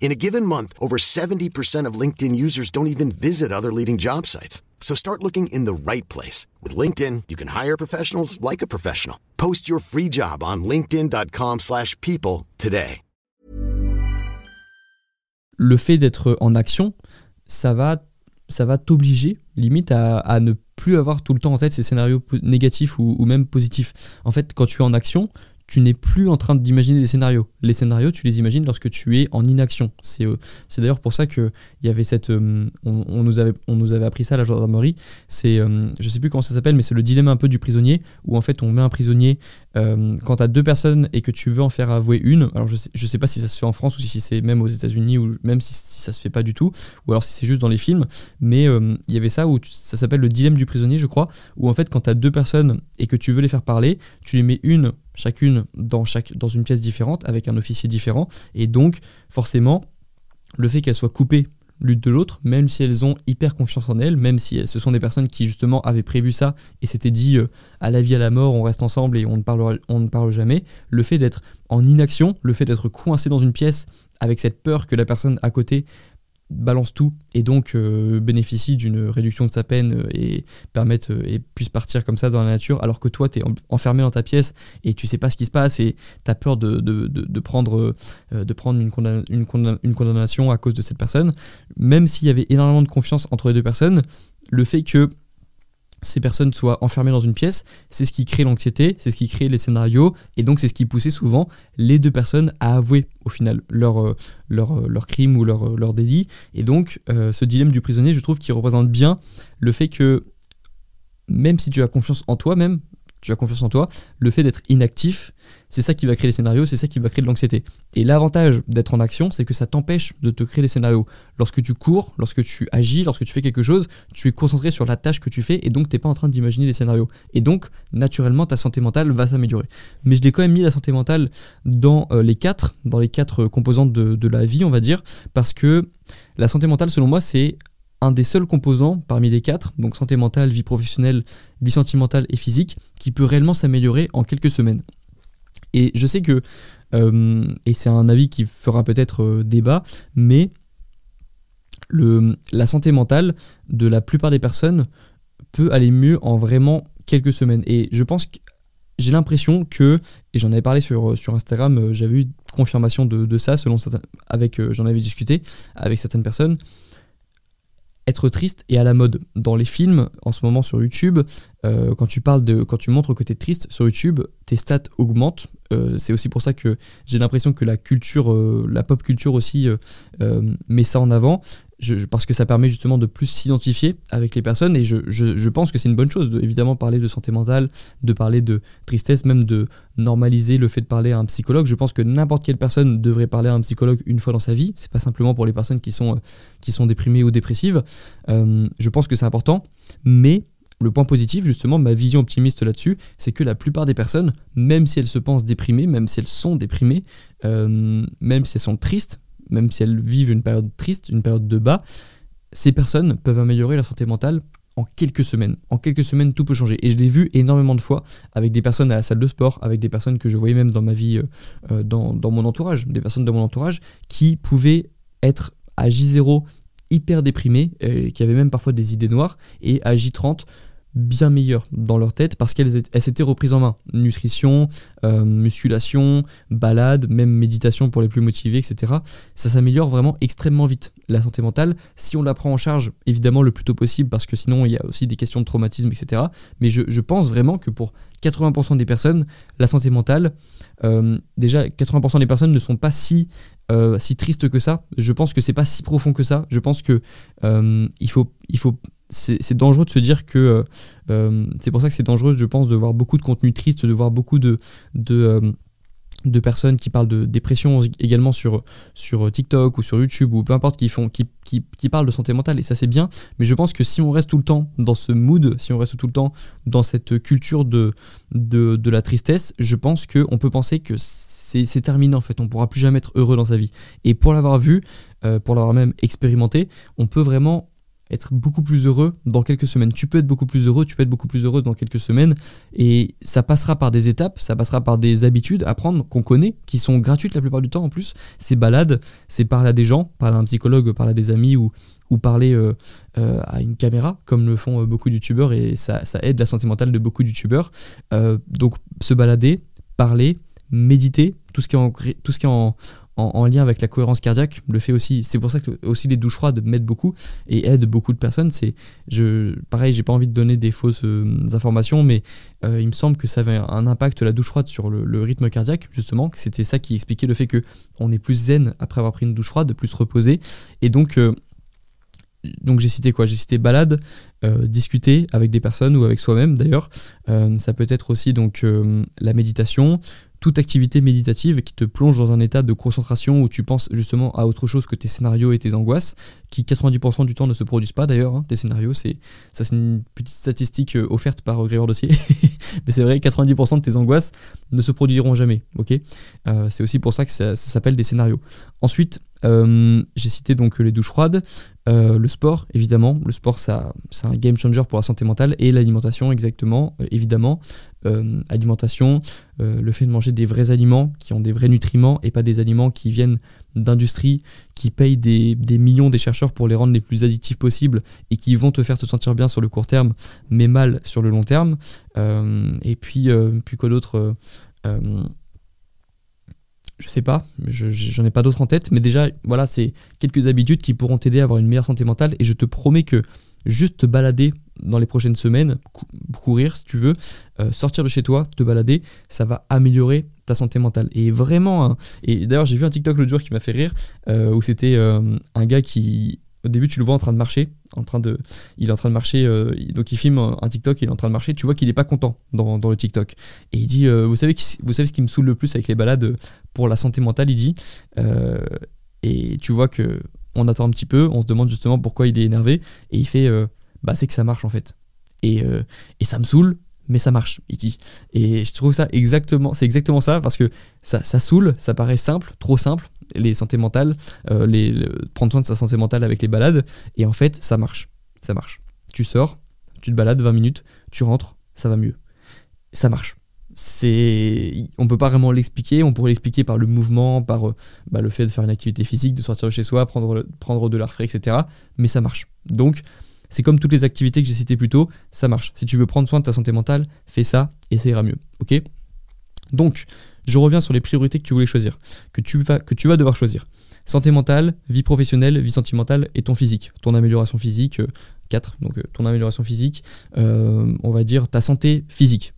In a given month, over 70% of LinkedIn users don't even visit other leading job sites. So start looking in the right place. With LinkedIn, you can hire professionals like a professional. Post your free job on linkedin.com/people slash people today. le fait d'être en action, ça va, t'obliger limite à, ne plus avoir tout le temps en tête ces scénarios négatifs ou même positifs. En fait, quand tu es en action, tu n'es plus en train d'imaginer les scénarios. Les scénarios, tu les imagines lorsque tu es en inaction. C'est euh, d'ailleurs pour ça que il y avait cette, euh, on, nous avait, on nous avait appris ça à la gendarmerie. C'est, euh, je sais plus comment ça s'appelle, mais c'est le dilemme un peu du prisonnier, où en fait on met un prisonnier euh, quand tu as deux personnes et que tu veux en faire avouer une. Alors je sais, je sais pas si ça se fait en France ou si c'est même aux États-Unis ou même si, si ça se fait pas du tout, ou alors si c'est juste dans les films. Mais il y avait ça où ça s'appelle le dilemme du prisonnier, je crois, où en fait quand tu as deux personnes et que tu veux les faire parler, tu les mets une chacune dans, une pièce différente avec un officier différent. Et donc, forcément, le fait qu'elles soient coupées l'une de l'autre, même si elles ont hyper confiance en elles, même si ce sont des personnes qui justement avaient prévu ça et s'étaient dit euh, à la vie à la mort, on reste ensemble et on ne parle, on ne parle jamais, le fait d'être en inaction, le fait d'être coincé dans une pièce avec cette peur que la personne à côté balance tout et donc euh, bénéficie d'une réduction de sa peine euh, et permette euh, et puisse partir comme ça dans la nature alors que toi tu es enfermé dans ta pièce et tu sais pas ce qui se passe et tu as peur de, de, de, prendre, de prendre une, une, une condamnation à cause de cette personne. Même s'il y avait énormément de confiance entre les deux personnes le fait que ces personnes soient enfermées dans une pièce, c'est ce qui crée l'anxiété, c'est ce qui crée les scénarios, et donc c'est ce qui poussait souvent les deux personnes à avouer au final leur, euh, leur, euh, leur crime ou leur, euh, leur délit. Et donc ce dilemme du prisonnier, je trouve qu'il représente bien le fait que même si tu as confiance en toi-même, tu as confiance en toi, le fait d'être inactif, c'est ça qui va créer les scénarios, c'est ça qui va créer de l'anxiété. Et l'avantage d'être en action, c'est que ça t'empêche de te créer les scénarios. Lorsque tu cours, lorsque tu agis, lorsque tu fais quelque chose, tu es concentré sur la tâche que tu fais et donc t'es pas en train d'imaginer les scénarios. Et donc, naturellement, ta santé mentale va s'améliorer. Mais je l'ai quand même mis la santé mentale dans euh, les quatre, dans les quatre euh, composantes de la vie, on va dire, parce que la santé mentale, selon moi, c'est un des seuls composants parmi les quatre, donc santé mentale, vie professionnelle, vie sentimentale et physique, qui peut réellement s'améliorer en quelques semaines. Et je sais que, euh, et c'est un avis qui fera peut-être euh, débat, mais le, la santé mentale de la plupart des personnes peut aller mieux en vraiment quelques semaines. Et je pense que j'ai l'impression que, et j'en avais parlé sur, sur Instagram, euh, j'avais eu confirmation de, de ça, selon avec, euh, j'en avais discuté avec certaines personnes, être triste est à la mode. Dans les films, en ce moment sur YouTube, euh, quand tu parles de, quand tu montres que tu es triste sur YouTube, tes stats augmentent. Euh, c'est aussi pour ça que j'ai l'impression que la culture, euh, la pop culture aussi met ça en avant. Parce que ça permet justement de plus s'identifier avec les personnes et je, je- je pense que c'est une bonne chose de évidemment parler de santé mentale, de parler de tristesse, même de normaliser le fait de parler à un psychologue. Je pense que n'importe quelle personne devrait parler à un psychologue une fois dans sa vie. C'est pas simplement pour les personnes qui sont, euh, qui sont déprimées ou dépressives. Euh, je pense que c'est important, mais le point positif, justement, ma vision optimiste là-dessus, c'est que la plupart des personnes, même si elles se pensent déprimées, même si elles sont déprimées, euh, même si elles sont tristes, même si elles vivent une période triste, une période de bas, ces personnes peuvent améliorer leur santé mentale en quelques semaines. En quelques semaines, tout peut changer. Et je l'ai vu énormément de fois avec des personnes à la salle de sport, avec des personnes que je voyais même dans ma vie, euh, euh, dans, mon entourage, des personnes dans mon entourage qui pouvaient être à J0 hyper déprimées, euh, qui avaient même parfois des idées noires, et à J30 bien meilleures dans leur tête parce qu'elles étaient- elles s'étaient reprises en main. Nutrition, euh, musculation, balade, même méditation pour les plus motivés, etc. Ça s'améliore vraiment extrêmement vite. La santé mentale, si on la prend en charge, évidemment le plus tôt possible parce que sinon il y a aussi des questions de traumatisme, etc. Mais je, je pense vraiment que pour 80% des personnes, la santé mentale, euh, déjà 80% des personnes ne sont pas si euh, si tristes que ça. Je pense que c'est pas si profond que ça. Je pense que il faut il faut c'est dangereux de se dire que euh, euh, c'est pour ça que c'est dangereux je pense de voir beaucoup de contenu triste de voir beaucoup de de, euh, de personnes qui parlent de dépression également sur, sur TikTok ou sur YouTube ou peu importe qui, font, qui, qui, qui parlent de santé mentale et ça c'est bien. Mais je pense que si on reste tout le temps dans ce mood si on reste tout le temps dans cette culture de, de, de la tristesse je pense qu'on peut penser que c'est terminé en fait. On pourra plus jamais être heureux dans sa vie. Et pour l'avoir vu pour l'avoir même expérimenté on peut vraiment être beaucoup plus heureux dans quelques semaines. Tu peux être beaucoup plus heureux, tu peux être beaucoup plus heureux dans quelques semaines. Et ça passera par des étapes, ça passera par des habitudes à prendre qu'on connaît, qui sont gratuites la plupart du temps en plus. C'est balade, c'est parler à des gens, parler à un psychologue, parler à des amis ou, ou parler euh, euh, à une caméra, comme le font euh, beaucoup de youtubeurs, et ça, ça, aide la santé mentale de beaucoup de youtubeurs. donc se balader, parler, méditer, tout ce qui est en, tout ce qui est en, en, lien avec la cohérence cardiaque le fait aussi. C'est pour ça que aussi les douches froides m'aident beaucoup et aident beaucoup de personnes. C'est, je, pareil, j'ai pas envie de donner des fausses euh, informations, mais euh, il me semble que ça avait un impact la douche froide sur le, rythme cardiaque justement. Que c'était ça qui expliquait le fait que on est plus zen après avoir pris une douche froide, plus reposé. Et donc euh, donc j'ai cité quoi? J'ai cité balade, discuter avec des personnes ou avec soi-même d'ailleurs. ça peut être aussi donc la méditation, toute activité méditative qui te plonge dans un état de concentration où tu penses justement à autre chose que tes scénarios et tes angoisses, qui 90% du temps ne se produisent pas d'ailleurs. Hein. tes scénarios, c'est ça, c'est une petite statistique euh, offerte par Grégoire Dossier, mais c'est vrai, 90% de tes angoisses ne se produiront jamais. Ok, euh, c'est aussi pour ça que ça, s'appelle des scénarios. Ensuite, euh, j'ai cité donc les douches froides, le sport évidemment. Le sport, ça, c'est un game changer pour la santé mentale et l'alimentation exactement, évidemment. Euh, alimentation, euh, le fait de manger des vrais aliments qui ont des vrais nutriments et pas des aliments qui viennent d'industries qui payent des, millions des chercheurs pour les rendre les plus additifs possibles et qui vont te faire te sentir bien sur le court terme mais mal sur le long terme. Euh, et puis, puis quoi d'autre je sais pas, j'en ai pas d'autres en tête, mais déjà, voilà, c'est quelques habitudes qui pourront t'aider à avoir une meilleure santé mentale et je te promets que juste te balader dans les prochaines semaines, courir si tu veux, euh, sortir de chez toi, te balader, ça va améliorer ta santé mentale. Et vraiment, hein, et d'ailleurs j'ai vu un TikTok l'autre jour qui m'a fait rire, euh, où c'était euh, un gars qui, au début tu le vois en train de marcher, en train de, il est en train de marcher, donc il filme un TikTok, il est en train de marcher, tu vois qu'il est pas content dans, dans, le TikTok. Et il dit, vous, savez vous savez ce qui me saoule le plus avec les balades pour la santé mentale, il dit, et tu vois que on attend un petit peu, on se demande justement pourquoi il est énervé, et il fait bah c'est que ça marche en fait. Et, euh, et ça me saoule, mais ça marche, dit. Et je trouve ça exactement, c'est exactement ça, parce que ça, ça saoule, ça paraît simple, trop simple, les santé mentales, euh, les, prendre soin de sa santé mentale avec les balades, et en fait, ça marche, ça marche. Tu sors, tu te balades 20 minutes, tu rentres, ça va mieux. Ça marche. C'est, on peut pas vraiment l'expliquer. On pourrait l'expliquer par le mouvement, par euh, bah, le fait de faire une activité physique, de sortir de chez soi, prendre, prendre de l'air frais, etc. Mais ça marche. Donc, c'est comme toutes les activités que j'ai citées plus tôt, ça marche. Si tu veux prendre soin de ta santé mentale, fais ça et ça ira mieux. Ok? Donc, je reviens sur les priorités que tu voulais choisir, que tu vas, que tu vas devoir choisir. Santé mentale, vie professionnelle, vie sentimentale et ton physique. Ton amélioration physique, 4, euh, donc euh, ton amélioration physique, euh, on va dire ta santé physique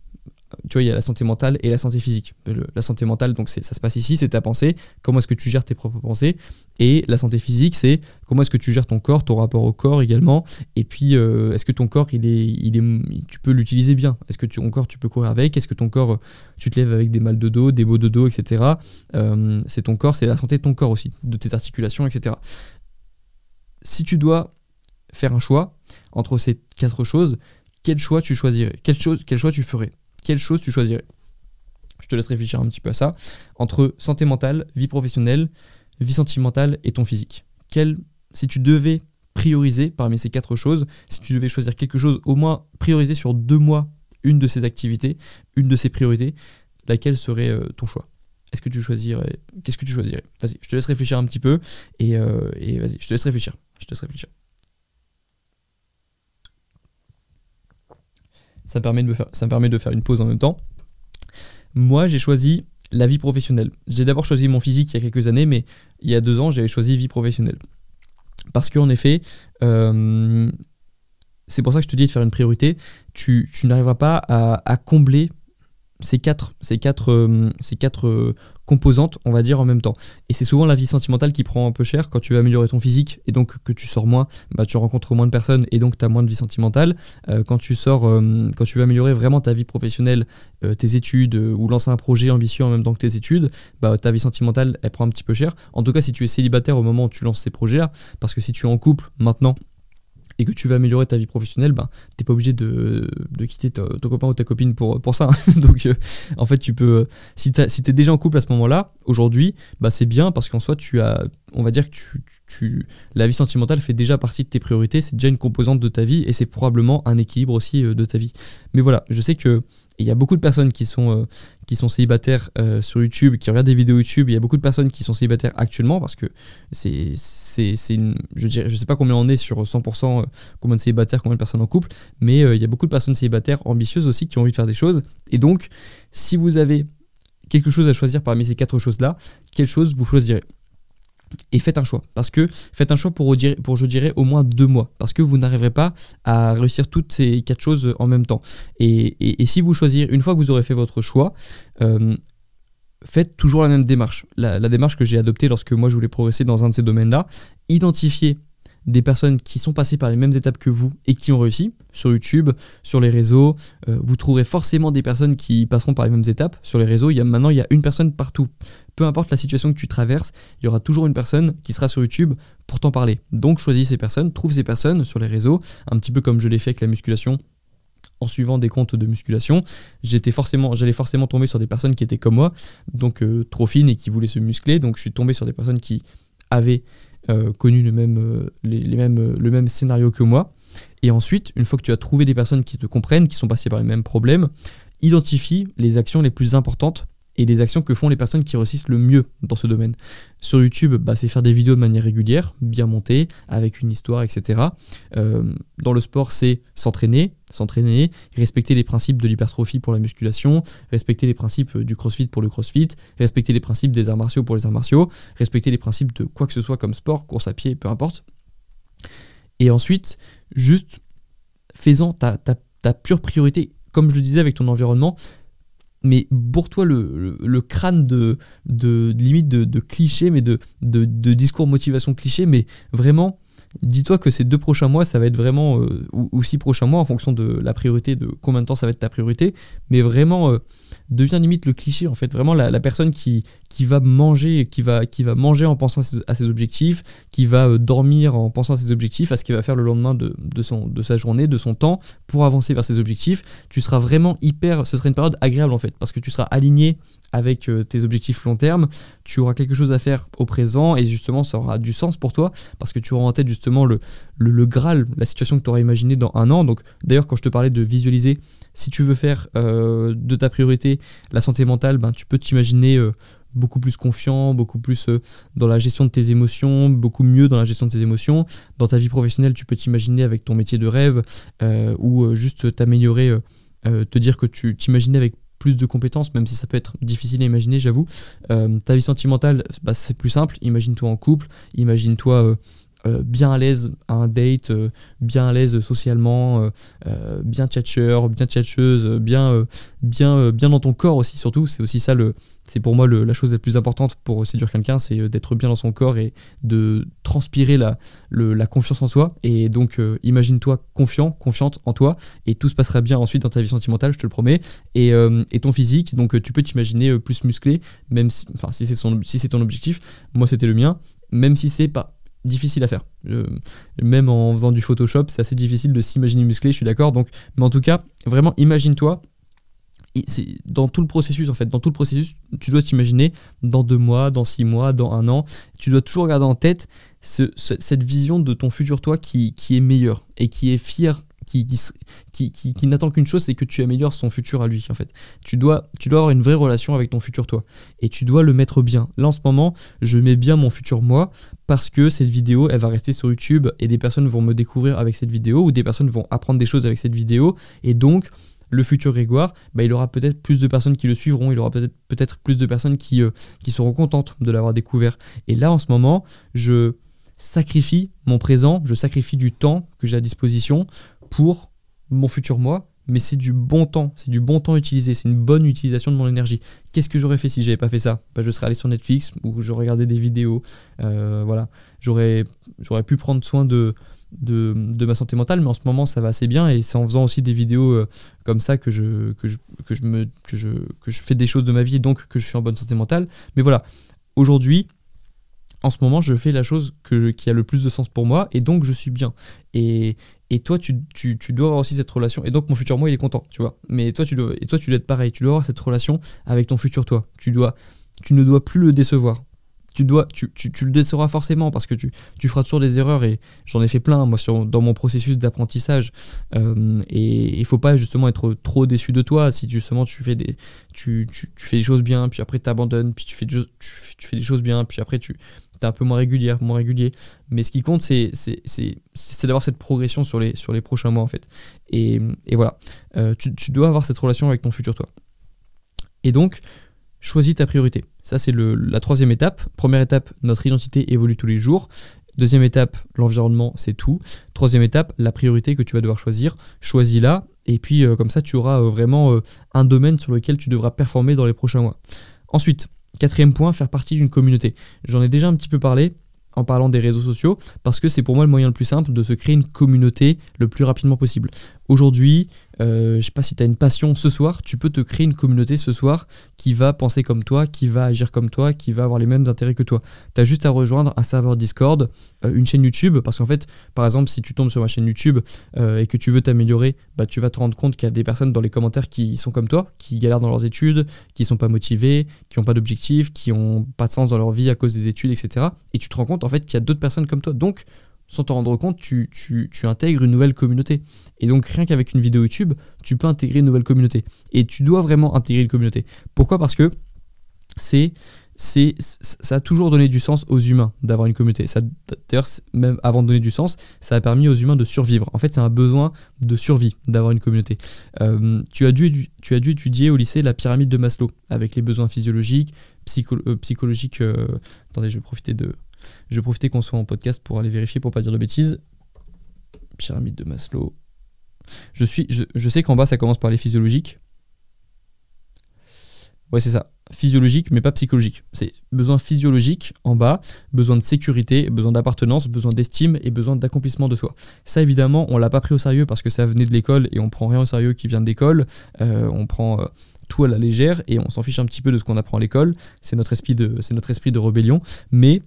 tu vois, il y a la santé mentale et la santé physique. la santé mentale, donc ça se passe ici, c'est ta pensée, comment est-ce que tu gères tes propres pensées? Et la santé physique, c'est comment est-ce que tu gères ton corps, ton rapport au corps également. Et puis, euh, est-ce que ton corps, il est, il est, tu peux l'utiliser bien? Est-ce que ton corps, tu peux courir avec? Est-ce que ton corps, tu te lèves avec des mal de dos, des maux de dos, etc. Euh, c'est ton corps, c'est la santé de ton corps aussi, de tes articulations, etc. Si tu dois faire un choix entre ces quatre choses, quel choix tu choisirais? Quel, choix tu ferais? Quelle chose tu choisirais? Je te laisse réfléchir un petit peu à ça. Entre santé mentale, vie professionnelle, vie sentimentale et ton physique. Quel, si tu devais prioriser parmi ces quatre choses, si tu devais choisir quelque chose, au moins prioriser sur deux mois une de ces activités, une de ces priorités, laquelle serait euh, ton choix? Est-ce que tu choisirais Qu'est-ce que tu choisirais? Vas-y, je te laisse réfléchir un petit peu et, euh, et vas-y, je te laisse réfléchir. Je te laisse réfléchir. Ça me permet de faire, une pause en même temps. Moi, j'ai choisi la vie professionnelle. J'ai d'abord choisi mon physique il y a quelques années, mais il y a deux ans, j'avais choisi vie professionnelle. Parce qu'en effet, euh, c'est pour ça que je te dis de faire une priorité. Tu, n'arriveras pas à, combler ces quatre, ces euh, euh, composantes, on va dire, en même temps. Et c'est souvent la vie sentimentale qui prend un peu cher quand tu veux améliorer ton physique et donc que tu sors moins, bah, tu rencontres moins de personnes et donc tu as moins de vie sentimentale. Euh, quand tu sors, quand tu veux améliorer vraiment ta vie professionnelle, tes études ou lancer un projet ambitieux en même temps que tes études, bah, ta vie sentimentale, elle prend un petit peu cher. En tout cas, si tu es célibataire au moment où tu lances ces projets-là, parce que si tu es en couple maintenant, et que tu veux améliorer ta vie professionnelle, ben, t'es pas obligé de, de quitter ton copain ou ta copine pour, pour ça. Donc, euh, en fait, tu peux, si si es déjà en couple à ce moment-là, aujourd'hui, bah, c'est bien parce qu'en soi, tu as, on va dire que tu, tu- la vie sentimentale fait déjà partie de tes priorités, c'est déjà une composante de ta vie et c'est probablement un équilibre aussi euh, de ta vie. Mais voilà, je sais que il y a beaucoup de personnes qui sont, euh, qui sont célibataires euh, sur YouTube, qui regardent des vidéos YouTube. Il y a beaucoup de personnes qui sont célibataires actuellement parce que c'est, c'est, je dirais, je sais pas combien on est sur 100%, euh, combien de célibataires, combien de personnes en couple, mais il y a beaucoup de personnes célibataires ambitieuses aussi qui ont envie de faire des choses. Et donc, si vous avez quelque chose à choisir parmi ces quatre choses-là, quelle chose vous choisirez? Et faites un choix. Parce que faites un choix pour, je dirais, au moins deux mois. Parce que vous n'arriverez pas à réussir toutes ces quatre choses en même temps. Et, si vous choisissez, une fois que vous aurez fait votre choix, euh, faites toujours la même démarche. La, la démarche que j'ai adoptée lorsque moi je voulais progresser dans un de ces domaines-là, identifier des personnes qui sont passées par les mêmes étapes que vous et qui ont réussi sur YouTube, sur les réseaux. Euh, vous trouverez forcément des personnes qui passeront par les mêmes étapes sur les réseaux. Y a, maintenant, il y a une personne partout. Peu importe la situation que tu traverses, il y aura toujours une personne qui sera sur YouTube pour t'en parler. Donc choisis ces personnes, trouve ces personnes sur les réseaux, un petit peu comme je l'ai fait avec la musculation en suivant des comptes de musculation, j'allais forcément tomber sur des personnes qui étaient comme moi, donc euh, trop fines et qui voulaient se muscler. Donc je suis tombé sur des personnes qui avaient connu le même, euh, mêmes, euh, le même scénario que moi. Et ensuite, une fois que tu as trouvé des personnes qui te comprennent, qui sont passées par les mêmes problèmes, identifie les actions les plus importantes et les actions que font les personnes qui réussissent le mieux dans ce domaine. Sur YouTube, bah, c'est faire des vidéos de manière régulière, bien montées, avec une histoire, etc. Euh, dans le sport, c'est s'entraîner, s'entraîner, respecter les principes de l'hypertrophie pour la musculation, respecter les principes du crossfit pour le crossfit, respecter les principes des arts martiaux pour les arts martiaux, respecter les principes de quoi que ce soit comme sport, course à pied, peu importe. Et ensuite, juste ta, ta pure priorité, comme je le disais avec ton environnement, mais bourre-toi le, crâne de, limite de, de clichés, mais de, discours motivation clichés, mais vraiment, dis-toi que ces deux prochains mois, ça va être vraiment, euh, ou, six prochains mois, en fonction de la priorité, de combien de temps ça va être ta priorité, mais vraiment, euh, deviens limite le cliché, en fait, vraiment la personne qui, qui va manger, qui va, qui va manger en pensant à ses, objectifs, qui va euh, dormir en pensant à ses objectifs, à ce qu'il va faire le lendemain de, de, son, de sa journée, de son temps, pour avancer vers ses objectifs. Tu seras vraiment hyper, ce sera une période agréable en fait, parce que tu seras aligné avec euh, tes objectifs long terme, tu auras quelque chose à faire au présent et justement ça aura du sens pour toi parce que tu auras en tête justement le, le, le Graal, la situation que tu auras imaginée dans un an. Donc d'ailleurs quand je te parlais de visualiser, si tu veux faire euh, de ta priorité la santé mentale, ben, tu peux t'imaginer beaucoup plus confiant, beaucoup plus euh, dans la gestion de tes émotions, beaucoup mieux dans la gestion de tes émotions. Dans ta vie professionnelle, tu peux t'imaginer avec ton métier de rêve euh, ou euh, juste t'améliorer, te dire que tu t'imaginais avec plus de compétences, même si ça peut être difficile à imaginer, j'avoue. Ta vie sentimentale, bah, c'est plus simple. Imagine-toi en couple, imagine-toi euh, bien à l'aise à un date, euh, bien à l'aise socialement, euh, bien tchatcheur, bien tchatcheuse, bien, bien, bien dans ton corps aussi, surtout. C'est aussi ça. C'est pour moi la chose la plus importante pour séduire quelqu'un, c'est d'être bien dans son corps et de transpirer la, la confiance en soi. Et donc, imagine-toi confiant, confiante en toi, et tout se passera bien ensuite dans ta vie sentimentale, je te le promets. Et, et ton physique, donc tu peux t'imaginer plus musclé, même si, enfin, si c'est si ton objectif. Moi, c'était le mien, même si c'est pas difficile à faire. Même en faisant du Photoshop, c'est assez difficile de s'imaginer musclé, je suis d'accord. Donc, mais en tout cas, vraiment, imagine-toi. dans tout le processus en fait, dans tout le processus, tu dois t'imaginer dans deux mois, dans six mois, dans un an. Tu dois toujours garder en tête ce- ce- cette vision de ton futur toi qui, qui est meilleur et qui est fier, qui, n'attend qu'une chose, c'est que tu améliores son futur à lui en fait. Tu dois, tu dois avoir une vraie relation avec ton futur toi et tu dois le mettre bien. Là en ce moment, je mets bien mon futur moi parce que cette vidéo, elle va rester sur YouTube et des personnes vont me découvrir avec cette vidéo ou des personnes vont apprendre des choses avec cette vidéo et donc le futur Grégoire, bah, il aura peut-être plus de personnes qui le suivront, il aura peut-être peut-être plus de personnes qui, euh, qui seront contentes de l'avoir découvert. Et là, en ce moment, je sacrifie mon présent, je sacrifie du temps que j'ai à disposition pour mon futur moi, mais c'est du bon temps, c'est du bon temps utilisé, c'est une bonne utilisation de mon énergie. Qu'est-ce que j'aurais fait si j'avais pas fait ça? Bah, Je serais allé sur Netflix ou j'aurais regardé des vidéos, euh, voilà. J'aurais, j'aurais pu prendre soin de, de, de ma santé mentale, mais en ce moment ça va assez bien et c'est en faisant aussi des vidéos euh, comme ça que je, que, je, que, je me, que, je, que je fais des choses de ma vie et donc que je suis en bonne santé mentale. Mais voilà, aujourd'hui, en ce moment, je fais la chose qui a le plus de sens pour moi et donc je suis bien. Et, et toi, tu, tu, tu, dois avoir aussi cette relation. Et donc, mon futur moi, il est content, tu vois. Mais toi, tu dois, et toi, tu dois être pareil. Tu dois avoir cette relation avec ton futur toi. Tu, dois, tu ne dois plus le décevoir. Tu, dois, tu, tu, tu le décevras forcément parce que tu, tu feras toujours des erreurs et j'en ai fait plein moi dans mon processus d'apprentissage euh, et il faut pas justement être trop déçu de toi si justement tu fais des, tu, tu, tu fais des choses bien puis après tu abandonnes puis tu fais, tu, fais des choses bien puis après tu un peu moins régulière, moins régulier. Mais ce qui compte, c'est d'avoir cette progression sur les, prochains mois, en fait. Et, voilà, euh, tu, tu, dois avoir cette relation avec ton futur toi. Et donc, choisis ta priorité. Ça, c'est la troisième étape. Première étape, notre identité évolue tous les jours. Deuxième étape, l'environnement, c'est tout. Troisième étape, la priorité que tu vas devoir choisir. Choisis-la, et puis euh, comme ça, tu auras euh, vraiment un domaine sur lequel tu devras performer dans les prochains mois. Ensuite, Quatrième point, faire partie d'une communauté. J'en ai déjà un petit peu parlé en parlant des réseaux sociaux, parce que c'est pour moi le moyen le plus simple de se créer une communauté le plus rapidement possible. Aujourd'hui, euh, je sais pas si tu as une passion ce soir, tu peux te créer une communauté ce soir qui va penser comme toi, qui va agir comme toi, qui va avoir les mêmes intérêts que toi. Tu as juste à rejoindre un serveur Discord, euh, une chaîne YouTube, parce qu'en fait, par exemple, si tu tombes sur ma chaîne YouTube euh, et que tu veux t'améliorer, bah, tu vas te rendre compte qu'il y a des personnes dans les commentaires qui sont comme toi, qui galèrent dans leurs études, qui sont pas motivées, qui n'ont pas d'objectif, qui n'ont pas de sens dans leur vie à cause des études, etc. Et tu te rends compte en fait qu'il y a d'autres personnes comme toi. Donc, sans t'en rendre compte, tu, intègres une nouvelle communauté. Et donc rien qu'avec une vidéo YouTube, tu peux intégrer une nouvelle communauté. Et tu dois vraiment intégrer une communauté. Pourquoi? Parce que ça a toujours donné du sens aux humains d'avoir une communauté. D'ailleurs, même avant de donner du sens, ça a permis aux humains de survivre. En fait, c'est un besoin de survie d'avoir une communauté. Euh, tu, as dû, tu as dû étudier au lycée la pyramide de Maslow avec les besoins physiologiques, euh, psychologiques. Euh, attendez, je vais profiter de, je profiter qu'on soit en podcast pour aller vérifier pour pas dire de bêtises. Pyramide de Maslow. Je, suis, je, sais qu'en bas ça commence par les physiologiques. Ouais, c'est ça. Physiologique, mais pas psychologique. C'est besoin physiologique en bas, besoin de sécurité, besoin d'appartenance, besoin d'estime et besoin d'accomplissement de soi. Ça, évidemment, on l'a pas pris au sérieux parce que ça venait de l'école et on prend rien au sérieux qui vient de l'école. Euh, on prend euh, tout à la légère et on s'en fiche un petit peu de ce qu'on apprend à l'école. C'est notre esprit de, c'est notre esprit de rébellion. Mais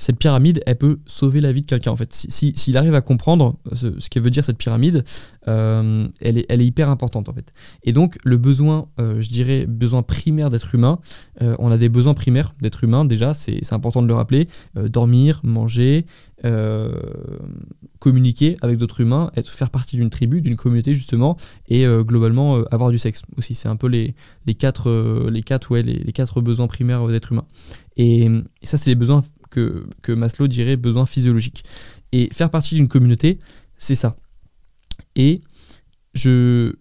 cette pyramide, elle peut sauver la vie de quelqu'un en fait. S'il si, arrive à comprendre ce, ce qu'elle veut dire cette pyramide, euh, elle, est, elle, est, hyper importante en fait. Et donc le besoin, euh, je dirais, besoin primaire d'être humain, euh, on a des besoins primaires d'être humain déjà, c'est important de le rappeler, dormir, manger, communiquer avec d'autres humains, être, faire partie d'une tribu, d'une communauté justement, et globalement avoir du sexe aussi. C'est un peu les, les quatre, les, quatre, ouais, les, les quatre besoins primaires d'être humain. Et ça, c'est les besoins que, que Maslow dirait besoins physiologiques. Et faire partie d'une communauté, c'est ça. Et je,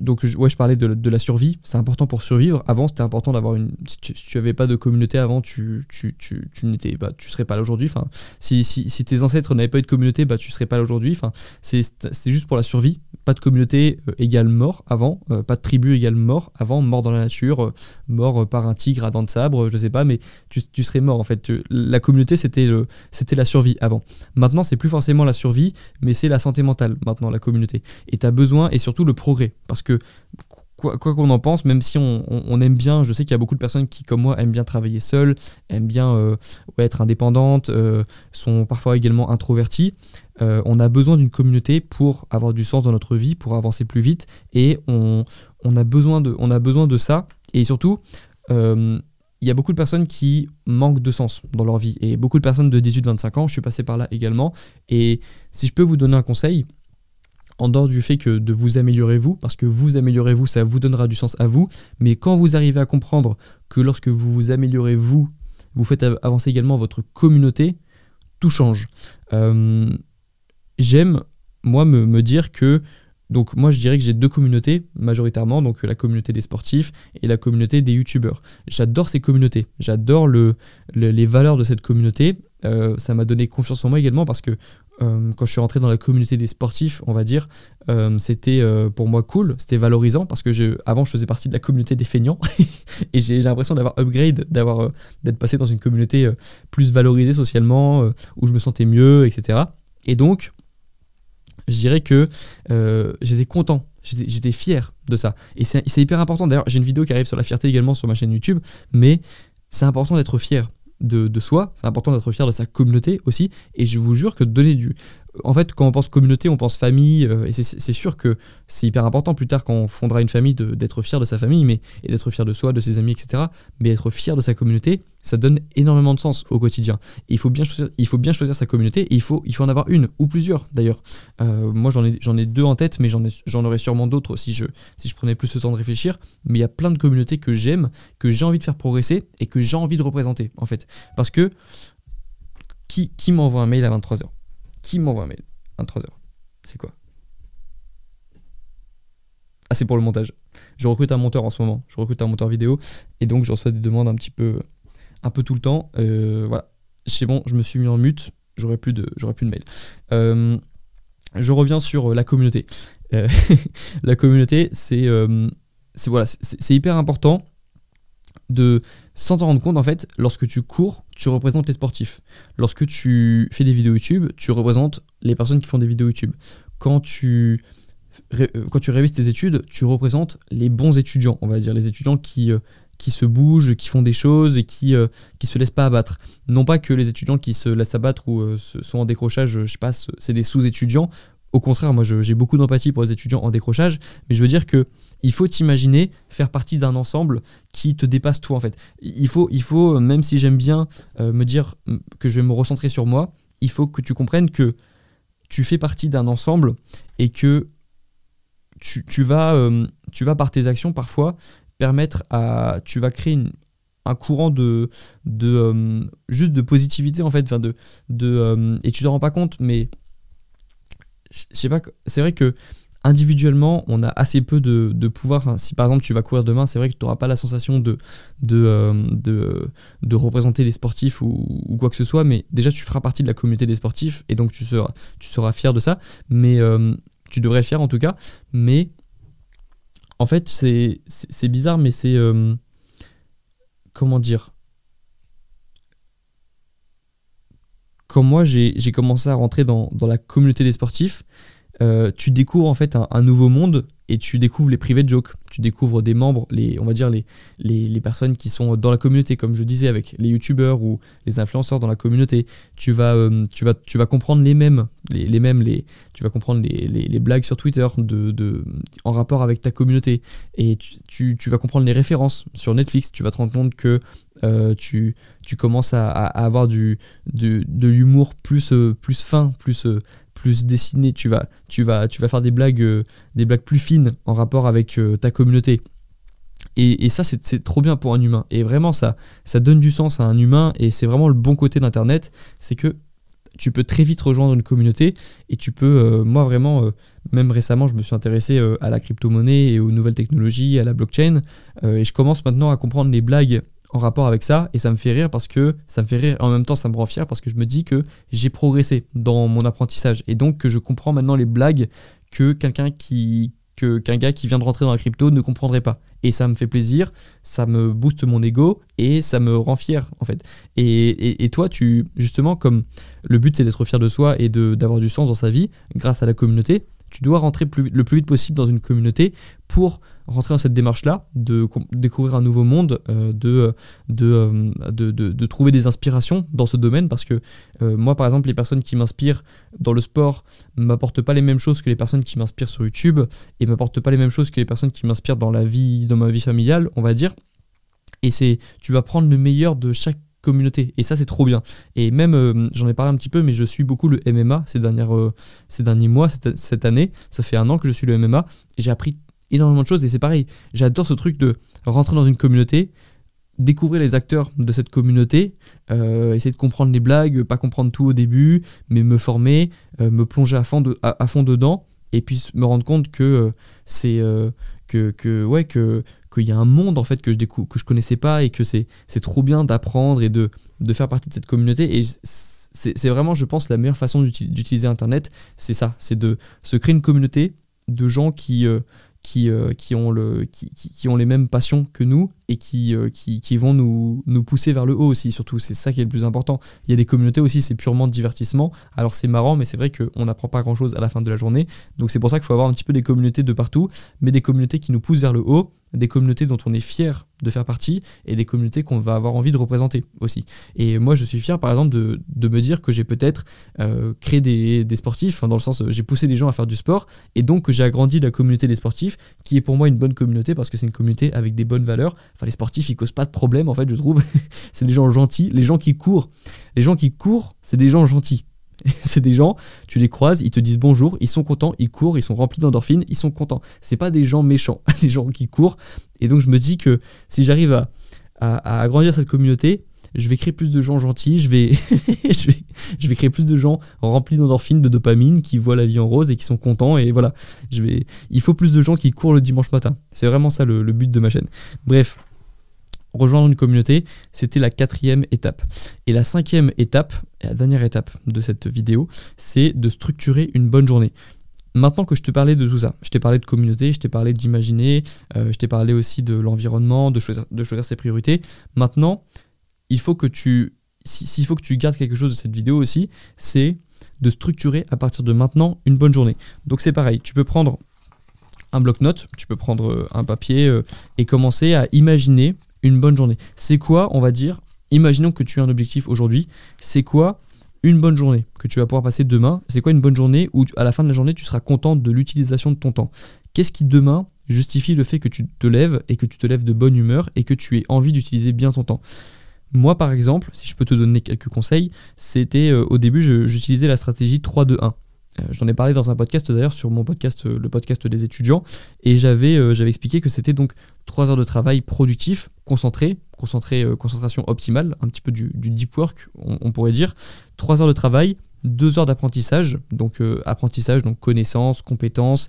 donc ouais, je parlais de, la survie, c'est important pour survivre. Avant, c'était important d'avoir une. Si tu, n'avais pas de communauté avant, tu, tu, tu, tu n'étais, bah, tu serais pas là aujourd'hui. Enfin, si, si, si, tes ancêtres n'avaient pas eu de communauté, bah, tu serais pas là aujourd'hui. Enfin, c'est, juste pour la survie. Pas de communauté euh, égale mort avant, euh, pas de tribu égale mort avant, mort dans la nature, euh, mort par un tigre à dents de sabre, je sais pas, mais tu, serais mort en fait. La communauté, c'était, c'était la survie avant. Maintenant, c'est plus forcément la survie, mais c'est la santé mentale maintenant, la communauté. Et tu as besoin, et surtout le Parce que quoi qu'on en pense, même si on, aime bien, je sais qu'il y a beaucoup de personnes qui, comme moi, aiment bien travailler seules, aiment bien euh, être indépendantes, euh, sont parfois également introverties. Euh, on a besoin d'une communauté pour avoir du sens dans notre vie, pour avancer plus vite, et on, a, besoin de, on a besoin de ça. Et surtout, il y a beaucoup de personnes qui manquent de sens dans leur vie, et beaucoup de personnes de 18-25 ans, je suis passé par là également. Et si je peux vous donner un conseil, en dehors du fait que de vous améliorer vous, parce que vous améliorez vous, ça vous donnera du sens à vous, mais quand vous arrivez à comprendre que lorsque vous vous améliorez vous, vous faites avancer également votre communauté, tout change. Euh, j'aime, moi, me, dire que, donc moi je dirais que j'ai deux communautés majoritairement, donc la communauté des sportifs et la communauté des youtubeurs. J'adore ces communautés, j'adore le, les valeurs de cette communauté. Euh, ça m'a donné confiance en moi également parce que euh, quand je suis rentré dans la communauté des sportifs, on va dire, euh, c'était euh, pour moi cool, c'était valorisant parce que je, avant je faisais partie de la communauté des feignants et j'ai l'impression d'avoir upgrade, d'avoir d'être passé dans une communauté plus valorisée socialement, où je me sentais mieux, etc. Et donc, je dirais que j'étais content, j'étais fier de ça. Et c'est hyper important. D'ailleurs, j'ai une vidéo qui arrive sur la fierté également sur ma chaîne YouTube, mais c'est important d'être fier de, soi, c'est important d'être fier de sa communauté aussi, et je vous jure que donner du, en fait, quand on pense communauté, on pense famille, euh, et c'est sûr que c'est hyper important plus tard quand on fondera une famille d'être fier de sa famille, mais et d'être fier de soi, de ses amis, etc. Mais être fier de sa communauté, ça donne énormément de sens au quotidien. il faut bien choisir, sa communauté, et il faut, en avoir une ou plusieurs d'ailleurs. Euh, moi, j'en ai, deux en tête, mais j'en aurais sûrement d'autres si je, prenais plus le temps de réfléchir. Mais il y a plein de communautés que j'aime, que j'ai envie de faire progresser et que j'ai envie de représenter, en fait. Parce que qui, qui m'envoie un mail à 23h qui m'envoie un mail 23h. C'est quoi? Ah, c'est pour le montage. Je recrute un monteur en ce moment. Je recrute un monteur vidéo. Et donc, je reçois des demandes un petit peu, un peu tout le temps. Euh, voilà. C'est bon, je me suis mis en mute. J'aurai plus de, j'aurai plus de mail. Euh, je reviens sur la communauté. Euh, la communauté, c'est, c'est voilà, c'est hyper important de sans t'en rendre compte en fait lorsque tu cours tu représentes les sportifs lorsque tu fais des vidéos YouTube tu représentes les personnes qui font des vidéos YouTube quand tu euh, quand tu révises tes études tu représentes les bons étudiants on va dire les étudiants qui euh, qui se bougent, qui font des choses et qui ne euh, se laissent pas abattre. Non pas que les étudiants qui se laissent abattre ou sont en décrochage, je sais pas, c'est des sous-étudiants. Au contraire, moi j'ai beaucoup d'empathie pour les étudiants en décrochage, mais je veux dire que il faut t'imaginer faire partie d'un ensemble qui te dépasse toi en fait. Il faut, il faut même si j'aime bien euh, me dire que je vais me recentrer sur moi, il faut que tu comprennes que tu fais partie d'un ensemble et que tu, vas, euh, tu vas par tes actions parfois permettre à... Tu vas créer un courant de, de euh, juste de positivité en fait, de, de, et tu te rends pas compte, mais je sais pas, c'est vrai que individuellement, on a assez peu de, pouvoir. si par exemple tu vas courir demain, c'est vrai que tu n'auras pas la sensation de, de, euh, de, représenter les sportifs ou, quoi que ce soit, mais déjà tu feras partie de la communauté des sportifs et donc tu seras, tu seras fier de ça. Mais euh, tu devrais être fier en tout cas. Mais en fait, c'est bizarre, mais c'est. Euh, comment dire? Quand moi j'ai commencé à rentrer dans, la communauté des sportifs, euh, tu découvres en fait un, nouveau monde et tu découvres les private jokes. Tu découvres des membres, les, on va dire les, les, personnes qui sont dans la communauté, comme je disais, avec les youtubeurs ou les influenceurs dans la communauté. Tu vas, euh, tu vas, tu vas comprendre les mêmes, les, mêmes, les, tu vas comprendre les, blagues sur Twitter de, de, en rapport avec ta communauté. Et tu, tu, vas comprendre les références sur Netflix. Tu vas te rendre compte que euh, tu, tu commences à, avoir du, de, de l'humour plus, plus fin, plus plus dessiné, tu vas, tu vas, tu vas faire des blagues, euh, des blagues plus fines en rapport avec euh, ta communauté. Et, ça, c'est trop bien pour un humain. Et vraiment, ça, ça donne du sens à un humain. Et c'est vraiment le bon côté d'Internet. C'est que tu peux très vite rejoindre une communauté. Et tu peux, euh, moi vraiment, même récemment, je me suis intéressé à la crypto-monnaie et aux nouvelles technologies, à la blockchain. et je commence maintenant à comprendre les blagues en rapport avec ça et ça me fait rire parce que ça me fait rire en même temps ça me rend fier parce que je me dis que j'ai progressé dans mon apprentissage. Et donc que je comprends maintenant les blagues que quelqu'un qui que qu'un gars qui vient de rentrer dans la crypto ne comprendrait pas. Et ça me fait plaisir ça me booste mon ego et ça me rend fier en fait. Et, et, toi tu justement comme le but c'est d'être fier de soi et de d'avoir du sens dans sa vie grâce à la communauté tu dois rentrer le plus vite possible dans une communauté pour rentrer dans cette démarche-là, de découvrir un nouveau monde, euh, euh, de, de, de, trouver des inspirations dans ce domaine, parce que euh, moi, par exemple, les personnes qui m'inspirent dans le sport ne m'apportent pas les mêmes choses que les personnes qui m'inspirent sur YouTube, et ne m'apportent pas les mêmes choses que les personnes qui m'inspirent dans dans ma vie familiale, on va dire. Et c'est, tu vas prendre le meilleur de chaque communauté. Et ça, c'est trop bien. Et même, j'en ai parlé un petit peu, mais je suis beaucoup le MMA ces, dernières, ces derniers mois, cette, cette, année. Ça fait un an que je suis le MMA. Et j'ai appris énormément de choses et c'est pareil. J'adore ce truc de rentrer dans une communauté, découvrir les acteurs de cette communauté, euh, essayer de comprendre les blagues, pas comprendre tout au début, mais me former, euh, me plonger à fond, à, fond dedans et puis me rendre compte que euh, c'est que, que, ouais que qu'il y a un monde en fait que je découvre que je connaissais pas et que c'est c'est trop bien d'apprendre et de, de faire partie de cette communauté et c'est vraiment je pense la meilleure façon d'utiliser internet c'est ça c'est de se créer une communauté de gens qui qui, euh, qui, ont le, qui, qui, ont les mêmes passions que nous et qui, euh, qui, qui, vont nous, nous pousser vers le haut aussi, surtout. C'est ça qui est le plus important. Il y a des communautés aussi, c'est purement divertissement. Alors c'est marrant, mais c'est vrai qu'on n'apprend pas grand-chose à la fin de la journée. Donc c'est pour ça qu'il faut avoir un petit peu des communautés de partout, mais des communautés qui nous poussent vers le haut des communautés dont on est fier de faire partie et des communautés qu'on va avoir envie de représenter aussi. Et moi, je suis fier, par exemple, de, me dire que j'ai peut-être euh, créé des, sportifs, dans le sens, j'ai poussé des gens à faire du sport, et donc que j'ai agrandi la communauté des sportifs, qui est pour moi une bonne communauté parce que c'est une communauté avec des bonnes valeurs. Enfin, les sportifs, ils causent pas de problème, en fait, je trouve. c'est des gens gentils. Les gens qui courent, les gens qui courent, c'est des gens gentils. c'est des gens, tu les croises, ils te disent bonjour, ils sont contents, ils courent, ils sont remplis d'endorphines, ils sont contents. C'est pas des gens méchants, des gens qui courent. Et donc je me dis que si j'arrive à, à, agrandir cette communauté, je vais créer plus de gens gentils, je vais, je vais, je vais créer plus de gens remplis d'endorphines, de dopamine, qui voient la vie en rose et qui sont contents. Et voilà, je vais, il faut plus de gens qui courent le dimanche matin. C'est vraiment ça le but de ma chaîne. Bref, rejoindre une communauté, c'était la quatrième étape. Et la cinquième étape, la dernière étape de cette vidéo, c'est de structurer une bonne journée. Maintenant que je te parlais de tout ça, je t'ai parlé de communauté, je t'ai parlé d'imaginer, euh, je t'ai parlé aussi de l'environnement, de choisir, de choisir ses priorités. Maintenant, il faut que tu, s'il faut que tu gardes quelque chose de cette vidéo aussi, c'est de structurer à partir de maintenant une bonne journée. Donc c'est pareil, tu peux prendre un bloc-notes, tu peux prendre euh, un papier euh, et commencer à imaginer une bonne journée. C'est quoi, on va dire, imaginons que tu as un objectif aujourd'hui, c'est quoi une bonne journée que tu vas pouvoir passer demain C'est quoi une bonne journée où à la fin de la journée tu seras content de l'utilisation de ton temps? Qu'est-ce qui demain justifie le fait que tu te lèves et que tu te lèves de bonne humeur et que tu aies envie d'utiliser bien ton temps? Moi, par exemple, si je peux te donner quelques conseils, c'était euh, au début, j'utilisais la stratégie 3-2-1. Euh, j'en ai parlé dans un podcast d'ailleurs sur mon podcast, euh, le podcast des étudiants, et j'avais euh, expliqué que c'était donc 3 heures de travail productif, concentré, concentration optimale, un petit peu du, deep work, on, pourrait dire, 3 heures de travail, 2 heures d'apprentissage, donc apprentissage, donc connaissance, compétences,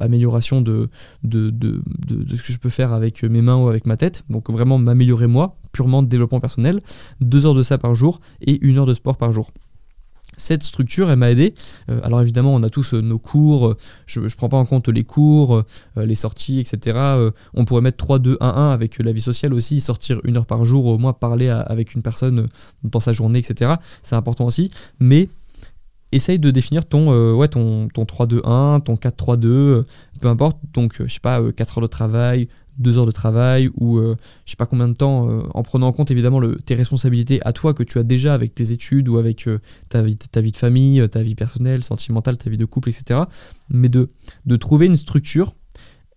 amélioration de de, de, de, ce que je peux faire avec mes mains ou avec ma tête, donc vraiment m'améliorer moi, purement développement personnel, 2 heures de ça par jour et 1 heure de sport par jour cette structure, elle m'a aidé. Euh, alors évidemment, on a tous euh, nos cours, euh, je ne prends pas en compte les cours, les sorties, etc. on pourrait mettre 3, 2, 1, 1 avec la vie sociale aussi, sortir une heure par jour, au moins parler avec une personne dans sa journée, etc. C'est important aussi. Mais essaye de définir ton, ouais, ton, ton 3, 2, 1, ton 4, 3, 2, peu importe. Donc, je sais pas, 4 heures de travail, deux heures de travail ou euh, je sais pas combien de temps, euh, en prenant en compte évidemment le, tes responsabilités à toi que tu as déjà avec tes études ou avec euh, ta, vie, ta vie de famille, ta vie personnelle, sentimentale, ta vie de couple, etc. Mais de, de trouver une structure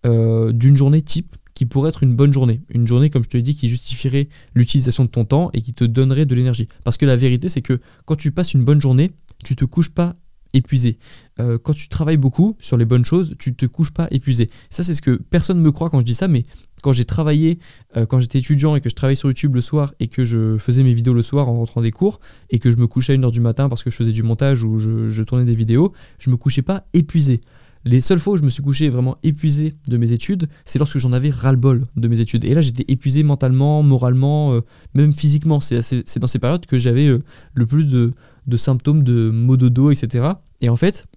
d'une journée type qui pourrait être une bonne journée. Une journée, comme je te l'ai dit, qui justifierait l'utilisation de ton temps et qui te donnerait de l'énergie. Parce que la vérité, c'est que quand tu passes une bonne journée, tu te couches pas épuisé. Euh, quand tu travailles beaucoup sur les bonnes choses, tu te couches pas épuisé. Ça, c'est ce que personne ne me croit quand je dis ça, mais quand j'ai travaillé, euh, quand j'étais étudiant et que je travaillais sur YouTube le soir et que je faisais mes vidéos le soir en rentrant des cours et que je me couchais à 1h du matin parce que je faisais du montage ou je, tournais des vidéos, je me couchais pas épuisé. Les seules fois où je me suis couché vraiment épuisé de mes études, c'est lorsque j'en avais ras-le-bol de mes études. Et là, j'étais épuisé mentalement, moralement, euh, même physiquement. C'est dans ces périodes que j'avais le plus de, de symptômes de maux de dos, etc. Et en fait,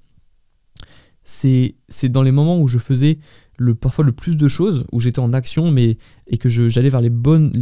c'est dans les moments où je faisais le, parfois le plus de choses, où j'étais en action, mais et que j'allais vers les bonnes,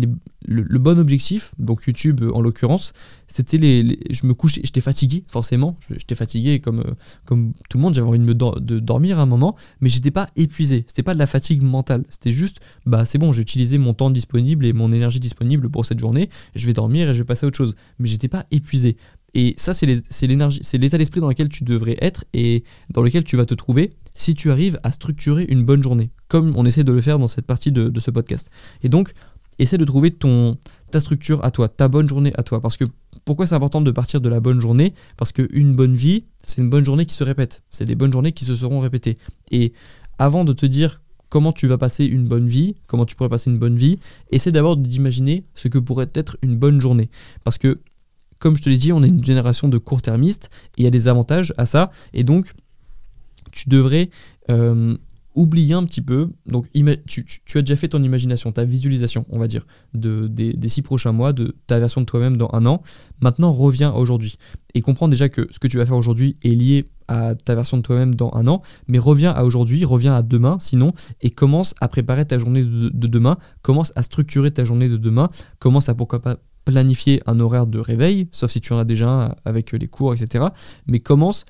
le, bon objectif, donc YouTube en l'occurrence, c'était les, je me couchais, j'étais fatigué forcément, j'étais fatigué comme, euh, comme tout le monde, j'avais envie de me de dormir à un moment, mais j'étais pas épuisé, c'était pas de la fatigue mentale, c'était juste, bah c'est bon, j'ai utilisé mon temps disponible et mon énergie disponible pour cette journée, je vais dormir et je vais passer à autre chose, mais j'étais pas épuisé. Et ça, c'est l'énergie, c'est l'état d'esprit dans lequel tu devrais être et dans lequel tu vas te trouver si tu arrives à structurer une bonne journée, comme on essaie de le faire dans cette partie de, ce podcast. Et donc, essaie de trouver ton, ta structure à toi, ta bonne journée à toi. Parce que pourquoi c'est important de partir de la bonne journée? Parce qu'une bonne vie, c'est une bonne journée qui se répète. C'est des bonnes journées qui se seront répétées. Et avant de te dire comment tu vas passer une bonne vie, comment tu pourrais passer une bonne vie, essaie d'abord d'imaginer ce que pourrait être une bonne journée. Parce que comme je te l'ai dit, on est une génération de court-termistes, et il y a des avantages à ça, et donc tu devrais, euh, oublier un petit peu. Donc, tu, as déjà fait ton imagination, ta visualisation, on va dire, de, des, six prochains mois, de ta version de toi-même dans un an. Maintenant, reviens à aujourd'hui et comprends déjà que ce que tu vas faire aujourd'hui est lié à ta version de toi-même dans un an, mais reviens à aujourd'hui, reviens à demain, sinon, et commence à préparer ta journée de demain, commence à structurer ta journée de demain, commence à pourquoi pas planifier un horaire de réveil, sauf si tu en as déjà un avec les cours, etc. Mais commence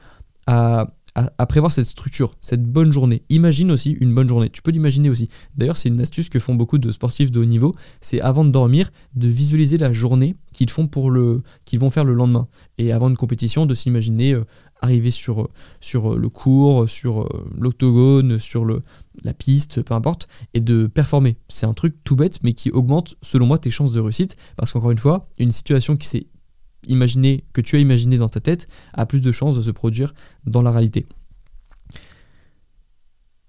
à à, prévoir cette structure, cette bonne journée. Imagine aussi une bonne journée. Tu peux l'imaginer aussi. D'ailleurs, c'est une astuce que font beaucoup de sportifs de haut niveau. C'est avant de dormir, de visualiser la journée qu'ils font pour le, qu'ils vont faire le lendemain. Et avant une compétition, de s'imaginer euh, arriver sur, sur le cours, sur euh, l'octogone, sur la piste, peu importe, et de performer. C'est un truc tout bête, mais qui augmente, selon moi, tes chances de réussite. Parce qu'encore une fois, une situation qui s'est imaginé, que tu as imaginé dans ta tête a plus de chances de se produire dans la réalité.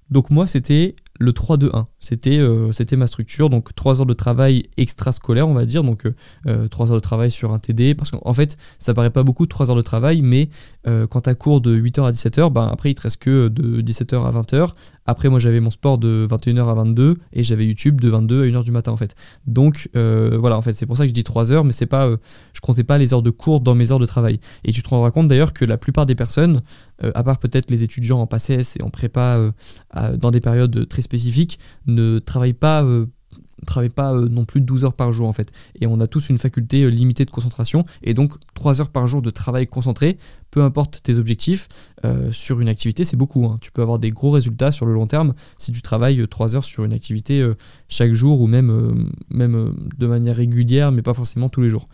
Donc moi, c'était le 3-2-1. C'était euh, c'était ma structure, donc 3 heures de travail extrascolaire, on va dire, donc 3 euh, euh, heures de travail sur un TD, parce qu'en fait, ça paraît pas beaucoup 3 heures de travail, mais quand tu cours de 8h à 17h, ben, après il te reste que de 17h à 20h. Après, moi j'avais mon sport de 21h à 22 et j'avais YouTube de 22 à 1h du matin en fait. Donc voilà, en fait, c'est pour ça que je dis 3 heures, mais c'est pas, je comptais pas les heures de cours dans mes heures de travail. Et tu te rendras compte d'ailleurs que la plupart des personnes, à part peut-être les étudiants en PACES et en prépa dans des périodes très spécifiques, ne travaille pas euh, euh, non plus 12 heures par jour en fait. Et on a tous une faculté euh, limitée de concentration et donc 3 heures par jour de travail concentré, peu importe tes objectifs, sur une activité c'est beaucoup. Hein. Tu peux avoir des gros résultats sur le long terme si tu travailles 3 heures sur une activité chaque jour ou même de manière régulière mais pas forcément tous les jours.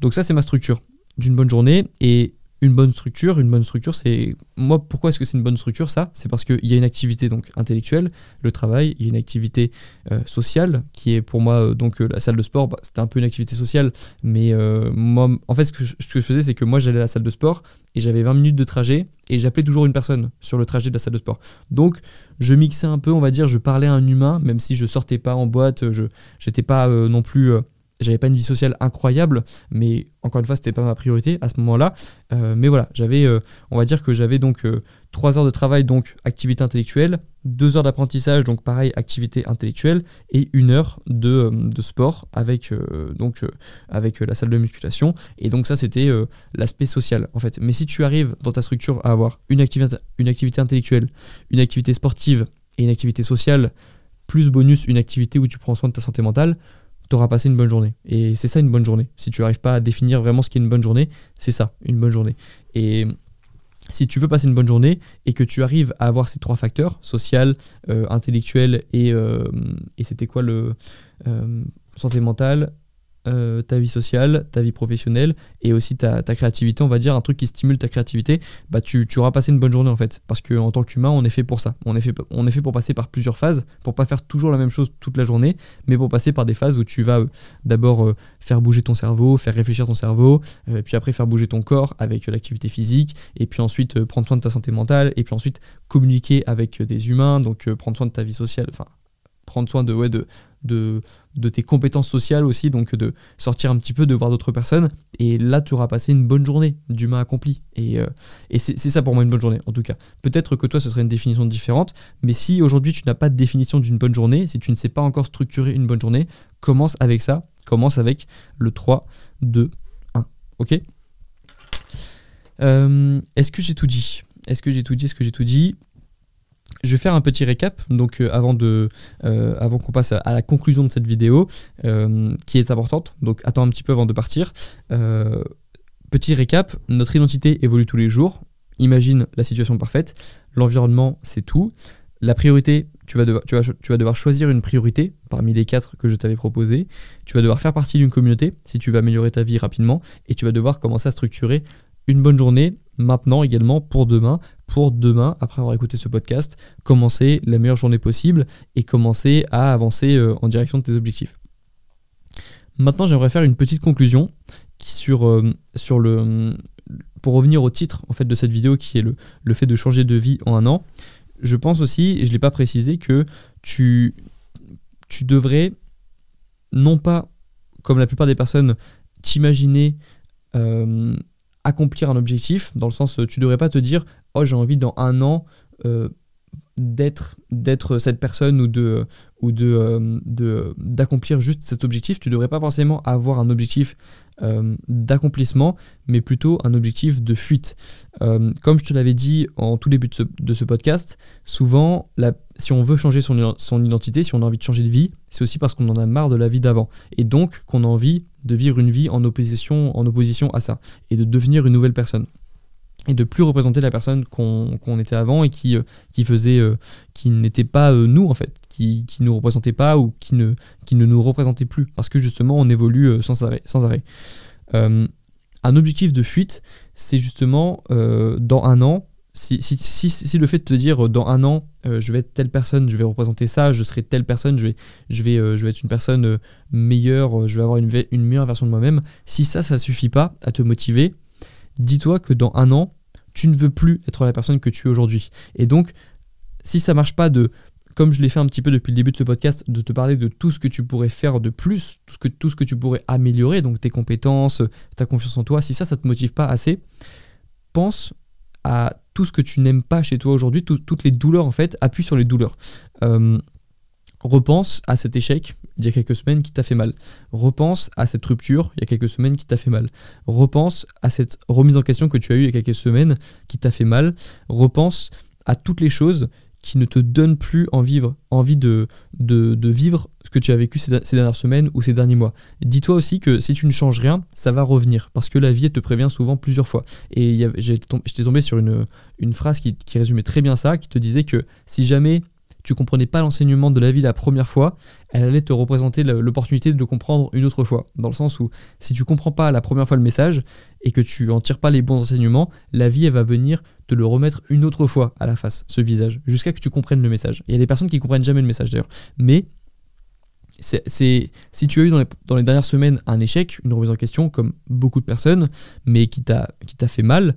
Donc ça c'est ma structure d'une bonne journée et une bonne structure. Une bonne structure, c'est. Moi, pourquoi est-ce que c'est une bonne structure Ça, c'est parce qu'il y a une activité donc intellectuelle, le travail, il y a une activité euh, sociale, qui est pour moi, euh, donc euh, la salle de sport, bah, c'était un peu une activité sociale, mais moi, en fait, ce que, je, faisais, c'est que moi, j'allais à la salle de sport et j'avais 20 minutes de trajet et j'appelais toujours une personne sur le trajet de la salle de sport. Donc, je mixais un peu, on va dire, je parlais à un humain, même si je sortais pas en boîte, je n'étais pas non plus j'avais pas une vie sociale incroyable, mais encore une fois, c'était pas ma priorité à ce moment-là. Euh, mais voilà, j'avais, euh, on va dire que j'avais donc 3 euh, heures de travail, donc activité intellectuelle, 2 heures d'apprentissage, donc pareil, activité intellectuelle, et une heure de, de sport avec, donc, avec la salle de musculation. Et donc ça, c'était l'aspect social, en fait. Mais si tu arrives dans ta structure à avoir une une activité intellectuelle, une activité sportive et une activité sociale, plus bonus une activité où tu prends soin de ta santé mentale, tu auras passé une bonne journée. Et c'est ça une bonne journée. Si tu n'arrives pas à définir vraiment ce qu'est une bonne journée, c'est ça, une bonne journée. Et si tu veux passer une bonne journée et que tu arrives à avoir ces trois facteurs, social, euh, intellectuel et, euh, et c'était quoi le euh, santé mentale, euh, ta vie sociale, ta vie professionnelle et aussi ta, créativité, on va dire, un truc qui stimule ta créativité, bah tu, auras passé une bonne journée en fait. Parce qu'en tant qu'humain, on est fait pour ça. On est, fait, on est fait pour passer par plusieurs phases, pour pas faire toujours la même chose toute la journée, mais pour passer par des phases où tu vas euh, d'abord euh, faire bouger ton cerveau, faire réfléchir ton cerveau, puis après faire bouger ton corps avec l'activité physique, et puis ensuite prendre soin de ta santé mentale, et puis ensuite communiquer avec des humains, donc prendre soin de ta vie sociale, enfin prendre soin de, ouais, de, de, tes compétences sociales aussi, donc de sortir un petit peu, de voir d'autres personnes. Et là, tu auras passé une bonne journée d'humain accompli. Et, euh, et c'est ça pour moi une bonne journée, en tout cas. Peut-être que toi, ce serait une définition différente, mais si aujourd'hui tu n'as pas de définition d'une bonne journée, si tu ne sais pas encore structurer une bonne journée, commence avec ça. Commence avec le 3, 2, 1. Ok? Euh, Est-ce que j'ai tout dit? Est-ce que j'ai tout dit? Est-ce que j'ai tout dit? Je vais faire un petit récap, donc euh, euh, avant qu'on passe à, la conclusion de cette vidéo, euh, qui est importante. Donc attends un petit peu avant de partir. petit récap, notre identité évolue tous les jours. Imagine la situation parfaite. L'environnement, c'est tout. La priorité, tu vas, devoir, tu vas devoir choisir une priorité parmi les quatre que je t'avais proposées. Tu vas devoir faire partie d'une communauté si tu veux améliorer ta vie rapidement. Et tu vas devoir commencer à structurer une bonne journée maintenant également pour demain, pour demain, après avoir écouté ce podcast, commencer la meilleure journée possible et commencer à avancer euh, en direction de tes objectifs. Maintenant, j'aimerais faire une petite conclusion euh, sur le, pour revenir au titre en fait, de cette vidéo qui est le, fait de changer de vie en un an. Je pense aussi, et je ne l'ai pas précisé, que tu, tu devrais non pas, comme la plupart des personnes, t'imaginer euh, accomplir un objectif, dans le sens tu devrais pas te dire oh j'ai envie dans un an euh, d'être d'être cette personne ou de ou euh, de- d'accomplir juste cet objectif. Tu devrais pas forcément avoir un objectif euh, d'accomplissement, mais plutôt un objectif de fuite. Euh, comme je te l'avais dit en tout début de ce, de ce podcast, souvent, si on veut changer son, son identité, si on a envie de changer de vie, c'est aussi parce qu'on en a marre de la vie d'avant. Et donc qu'on a envie de vivre une vie en opposition, en opposition à ça, et de devenir une nouvelle personne. Et de plus représenter la personne qu'on qu'on était avant et qui, euh, qui faisait, euh, qui n'était pas euh, nous en fait, qui, qui nous représentait pas ou qui ne, qui ne nous représentait plus, parce que justement on évolue sans arrêt. Sans arrêt. Un objectif de fuite, c'est justement dans un an, si, si, si, si le fait de te dire dans un an, je vais être telle personne, je vais représenter ça, je serai telle personne, je vais, je vais, je vais être une personne meilleure, je vais avoir une, une meilleure version de moi-même, si ça, ça suffit pas à te motiver, dis-toi que dans un an, tu ne veux plus être la personne que tu es aujourd'hui. Et donc, si ça marche pas de, comme je l'ai fait un petit peu depuis le début de ce podcast, de te parler de tout ce que tu pourrais faire de plus, tout ce que, tout ce que tu pourrais améliorer, donc tes compétences, ta confiance en toi, si ça, ça te motive pas assez, pense à tout ce que tu n'aimes pas chez toi aujourd'hui, tout- toutes les douleurs en fait, appuie sur les douleurs. Euh, repense à cet échec il y a quelques semaines qui t'a fait mal. Repense à cette rupture il y a quelques semaines qui t'a fait mal. Repense à cette remise en question que tu as eue il y a quelques semaines qui t'a fait mal. Repense à toutes les choses qui ne te donnent plus envie, envie de, de, vivre ce que tu as vécu ces, dernières semaines ou ces derniers mois. Dis-toi aussi que si tu ne changes rien, ça va revenir parce que la vie te prévient souvent plusieurs fois. Et j'étais tombé sur une, phrase qui résumait très bien ça, qui te disait que si jamais tu comprenais pas l'enseignement de la vie la première fois, elle allait te représenter l'opportunité de le comprendre une autre fois. Dans le sens où si tu comprends pas la première fois le message et que tu en tires pas les bons enseignements, la vie elle va venir te le remettre une autre fois à la face, ce visage, jusqu'à que tu comprennes le message. Il y a des personnes qui comprennent jamais le message d'ailleurs. Mais c'est, si tu as eu dans les, dans les dernières semaines un échec, une remise en question, comme beaucoup de personnes, mais qui t'a fait mal,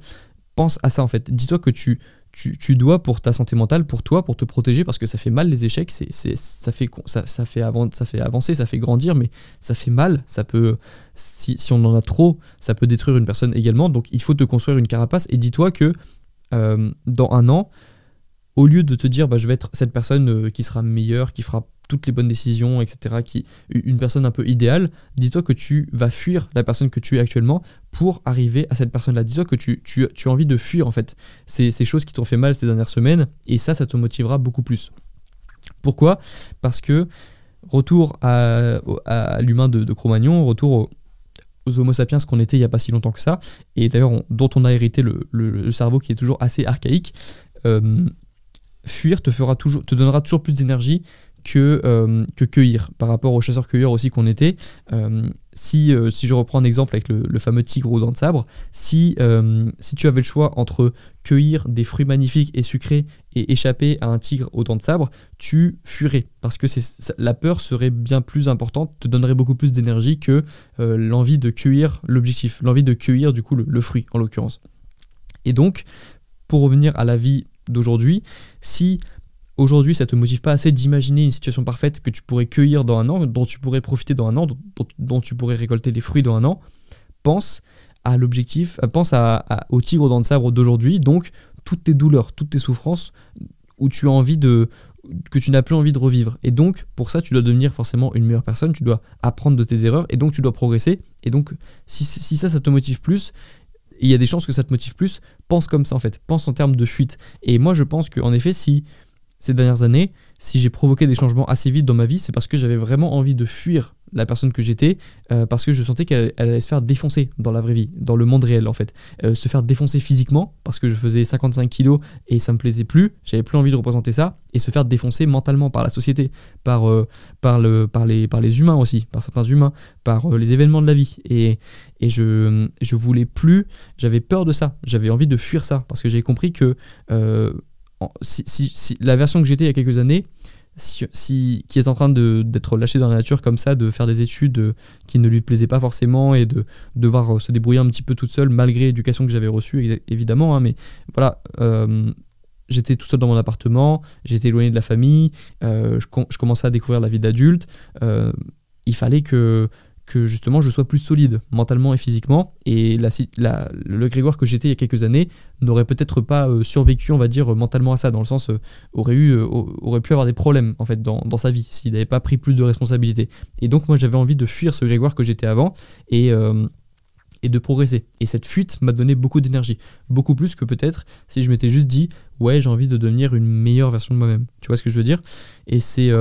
pense à ça en fait. Dis-toi que tu, tu, dois pour ta santé mentale, pour toi, pour te protéger, parce que ça fait mal les échecs, c'est, ça, fait, ça, fait avancer, ça fait grandir, mais ça fait mal, ça peut, si, si on en a trop, ça peut détruire une personne également, donc il faut te construire une carapace, et dis-toi que euh, dans un an, au lieu de te dire bah, je vais être cette personne euh, qui sera meilleure, qui fera toutes les bonnes décisions, etc., qui une personne un peu idéale, dis-toi que tu vas fuir la personne que tu es actuellement pour arriver à cette personne-là. Dis-toi que tu, as envie de fuir en fait ces, ces choses qui t'ont fait mal ces dernières semaines, et ça, ça te motivera beaucoup plus. Pourquoi? Parce que retour à, l'humain de, de Cro-Magnon, retour au- aux Homo sapiens qu'on était il n'y a pas si longtemps que ça, et d'ailleurs on- dont on a hérité le cerveau qui est toujours assez archaïque, euh, fuir te, fera toujours, te donnera toujours plus d'énergie que, euh, que cueillir, par rapport aux chasseurs-cueilleurs aussi qu'on était. Euh, si, euh, si je reprends un exemple avec le, fameux tigre aux dents de sabre, si, si tu avais le choix entre cueillir des fruits magnifiques et sucrés et échapper à un tigre aux dents de sabre, tu fuirais, parce que c'est, la peur serait bien plus importante, te donnerait beaucoup plus d'énergie que l'envie de cueillir l'objectif, l'envie de cueillir du coup le fruit en l'occurrence. Et donc, pour revenir à la vie d'aujourd'hui, si aujourd'hui ça te motive pas assez d'imaginer une situation parfaite que tu pourrais cueillir dans un an, dont tu pourrais profiter dans un an, dont, tu pourrais récolter les fruits dans un an, pense à l'objectif, euh, pense à, au tigre dents de sabre d'aujourd'hui, donc toutes tes douleurs, toutes tes souffrances où tu as envie de que tu n'as plus envie de revivre. Et donc, pour ça, tu dois devenir forcément une meilleure personne, tu dois apprendre de tes erreurs, et donc tu dois progresser. Et donc, si ça, ça te motive plus, il y a des chances que ça te motive plus, pense comme ça en fait, pense en termes de fuite. Et moi, je pense qu'en effet, si ces dernières années, si j'ai provoqué des changements assez vite dans ma vie, c'est parce que j'avais vraiment envie de fuir la personne que j'étais, euh, parce que je sentais qu'elle elle allait se faire défoncer dans la vraie vie, dans le monde réel en fait. Euh, se faire défoncer physiquement, parce que je faisais 55 kilos et ça me plaisait plus, j'avais plus envie de représenter ça, et se faire défoncer mentalement par la société, par, euh, par, le, par, les, par les humains aussi, par certains humains, par les événements de la vie. Et, et je, je voulais plus, j'avais peur de ça, j'avais envie de fuir ça, parce que j'avais compris que si- si la version que j'étais il y a quelques années, qui est en train d'être lâchée dans la nature comme ça, de faire des études euh, qui ne lui plaisaient pas forcément et de devoir euh, se débrouiller un petit peu toute seule malgré l'éducation que j'avais reçue évidemment, hein, mais voilà, euh, j'étais tout seul dans mon appartement, j'étais éloigné de la famille, je, com- je commençais à découvrir la vie d'adulte, il fallait que que justement je sois plus solide mentalement et physiquement. Et la, le Grégoire que j'étais il y a quelques années n'aurait peut-être pas euh, survécu, on va dire, mentalement à ça, dans le sens, euh, aurait, eu, euh, aurait pu avoir des problèmes en fait dans, dans sa vie s'il n'avait pas pris plus de responsabilités. Et donc moi j'avais envie de fuir ce Grégoire que j'étais avant et, et de progresser. Et cette fuite m'a donné beaucoup d'énergie, beaucoup plus que peut-être si je m'étais juste dit, ouais j'ai envie de devenir une meilleure version de moi-même. Tu vois ce que je veux dire? Et c'est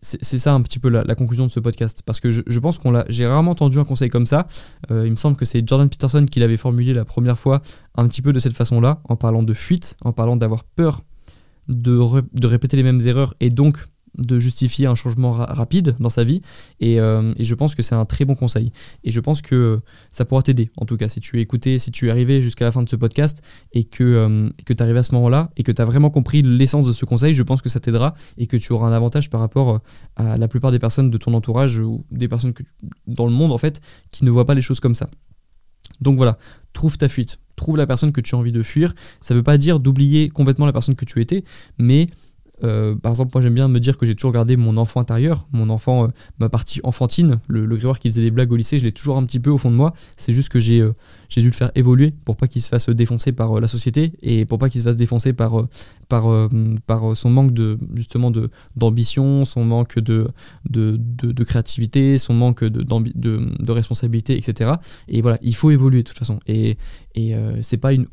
c'est ça un petit peu la, conclusion de ce podcast. Parce que je, pense qu'on l'a. J'ai rarement entendu un conseil comme ça. Euh, il me semble que c'est Jordan Peterson qui l'avait formulé la première fois un petit peu de cette façon-là, en parlant de fuite, en parlant d'avoir peur de, de, répéter les mêmes erreurs et donc de justifier un changement rapide dans sa vie. Euh, et, je pense que c'est un très bon conseil. Et je pense que ça pourra t'aider, en tout cas, si tu es écouté, si tu es arrivé jusqu'à la fin de ce podcast et que, euh, que tu es arrivé à ce moment-là et que tu as vraiment compris l'essence de ce conseil, je pense que ça t'aidera et que tu auras un avantage par rapport euh, à la plupart des personnes de ton entourage ou des personnes dans le monde, en fait, qui ne voient pas les choses comme ça. Donc voilà, trouve ta fuite, trouve la personne que tu as envie de fuir. Ça ne veut pas dire d'oublier complètement la personne que tu étais, mais euh, par exemple, moi j'aime bien me dire que j'ai toujours gardé mon enfant intérieur, mon enfant, euh, ma partie enfantine, le, le grégoire qui faisait des blagues au lycée, je l'ai toujours un petit peu au fond de moi. C'est juste que j'ai euh, dû le faire évoluer pour pas qu'il se fasse défoncer par la société et pour pas qu'il se fasse défoncer par, son manque de d'ambition, son manque de créativité, son manque de, responsabilité, etc. Et voilà, il faut évoluer de toute façon. Et, c'est pas une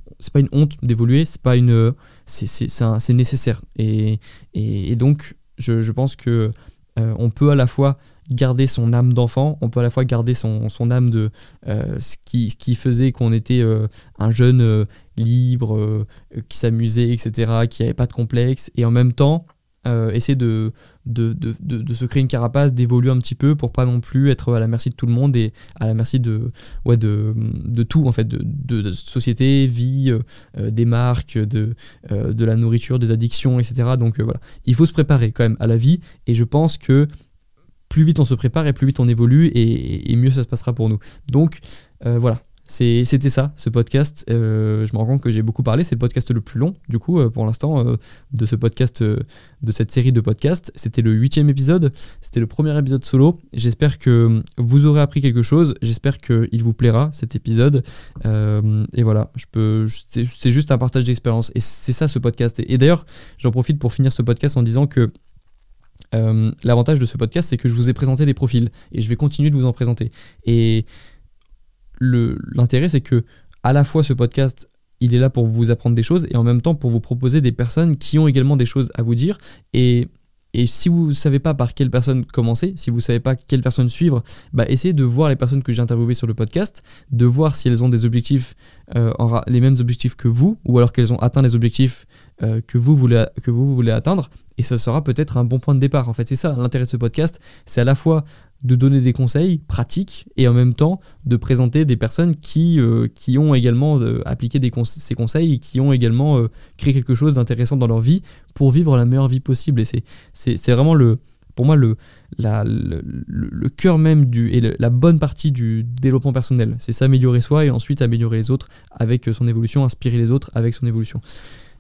honte d'évoluer, c'est pas une c'est nécessaire. Et, et, donc, je, pense que euh, on peut à la fois garder son âme d'enfant, on peut à la fois garder son, âme de euh, ce, qui, ce, qui, faisait qu'on était euh, un jeune libre, qui s'amusait, etc., qui n'avait pas de complexe, et en même temps essayer de, de, de, se créer une carapace, d'évoluer un petit peu pour pas non plus être à la merci de tout le monde et à la merci de, ouais, de, de tout, en fait, de, société, vie, euh, euh, des marques, de, euh, de la nourriture, des addictions, etc. Donc voilà, il faut se préparer quand même à la vie et je pense que plus vite on se prépare et plus vite on évolue et mieux ça se passera pour nous. Donc voilà, c'était ça, ce podcast. Euh, je me rends compte que j'ai beaucoup parlé. C'est le podcast le plus long, du coup, euh, pour l'instant, euh, de ce podcast, de cette série de podcasts. C'était le huitième épisode. C'était le premier épisode solo. J'espère que vous aurez appris quelque chose. J'espère qu'il vous plaira, cet épisode. et voilà, je peux. C'est juste un partage d'expérience. Et c'est ça, ce podcast. Et, et d'ailleurs, j'en profite pour finir ce podcast en disant que. L'avantage de ce podcast, c'est que je vous ai présenté des profils et je vais continuer de vous en présenter. Et l'intérêt, c'est que à la fois ce podcast, il est là pour vous apprendre des choses et en même temps pour vous proposer des personnes qui ont également des choses à vous dire. Et, et si vous ne savez pas par quelle personne commencer, si vous ne savez pas quelle personne suivre, bah essayez de voir les personnes que j'ai interviewées sur le podcast, de voir si elles ont des objectifs, euh, les mêmes objectifs que vous, ou alors qu'elles ont atteint les objectifs euh, que, vous voulez, que vous voulez atteindre. Et ça sera peut-être un bon point de départ. En fait, c'est ça l'intérêt de ce podcast. C'est à la fois de donner des conseils pratiques et en même temps de présenter des personnes qui, euh, qui ont également euh, appliqué ces conseils et qui ont également euh, créé quelque chose d'intéressant dans leur vie pour vivre la meilleure vie possible. Et c'est vraiment le, pour moi le, le, le, cœur même du, et la bonne partie du développement personnel. C'est s'améliorer soi et ensuite améliorer les autres avec son évolution, inspirer les autres avec son évolution.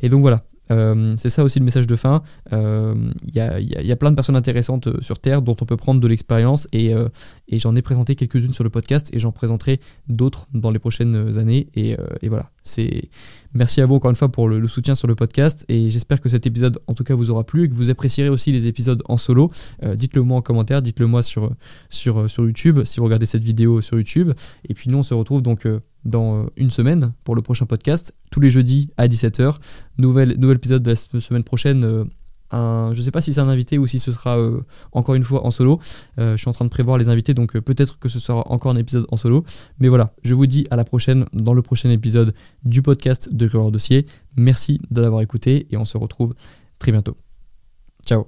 Et donc voilà, euh, c'est ça aussi le message de fin. Il euh, y, a, plein de personnes intéressantes euh, sur Terre dont on peut prendre de l'expérience et, j'en ai présenté quelques-unes sur le podcast et j'en présenterai d'autres dans les prochaines années. Et, voilà, merci à vous encore une fois pour le, soutien sur le podcast et j'espère que cet épisode en tout cas vous aura plu et que vous apprécierez aussi les épisodes en solo. dites-le moi en commentaire, dites-le moi sur, sur, sur YouTube si vous regardez cette vidéo sur YouTube. Et puis nous on se retrouve donc dans euh, une semaine pour le prochain podcast, tous les jeudis à 17h. Nouvel, nouvel épisode de la semaine prochaine. Euh, je ne sais pas si c'est un invité ou si ce sera euh, encore une fois en solo. je suis en train de prévoir les invités, donc peut-être que ce sera encore un épisode en solo. Mais voilà, je vous dis à la prochaine dans le prochain épisode du podcast de Grégoire Dossier. Merci de l'avoir écouté et on se retrouve très bientôt. Ciao?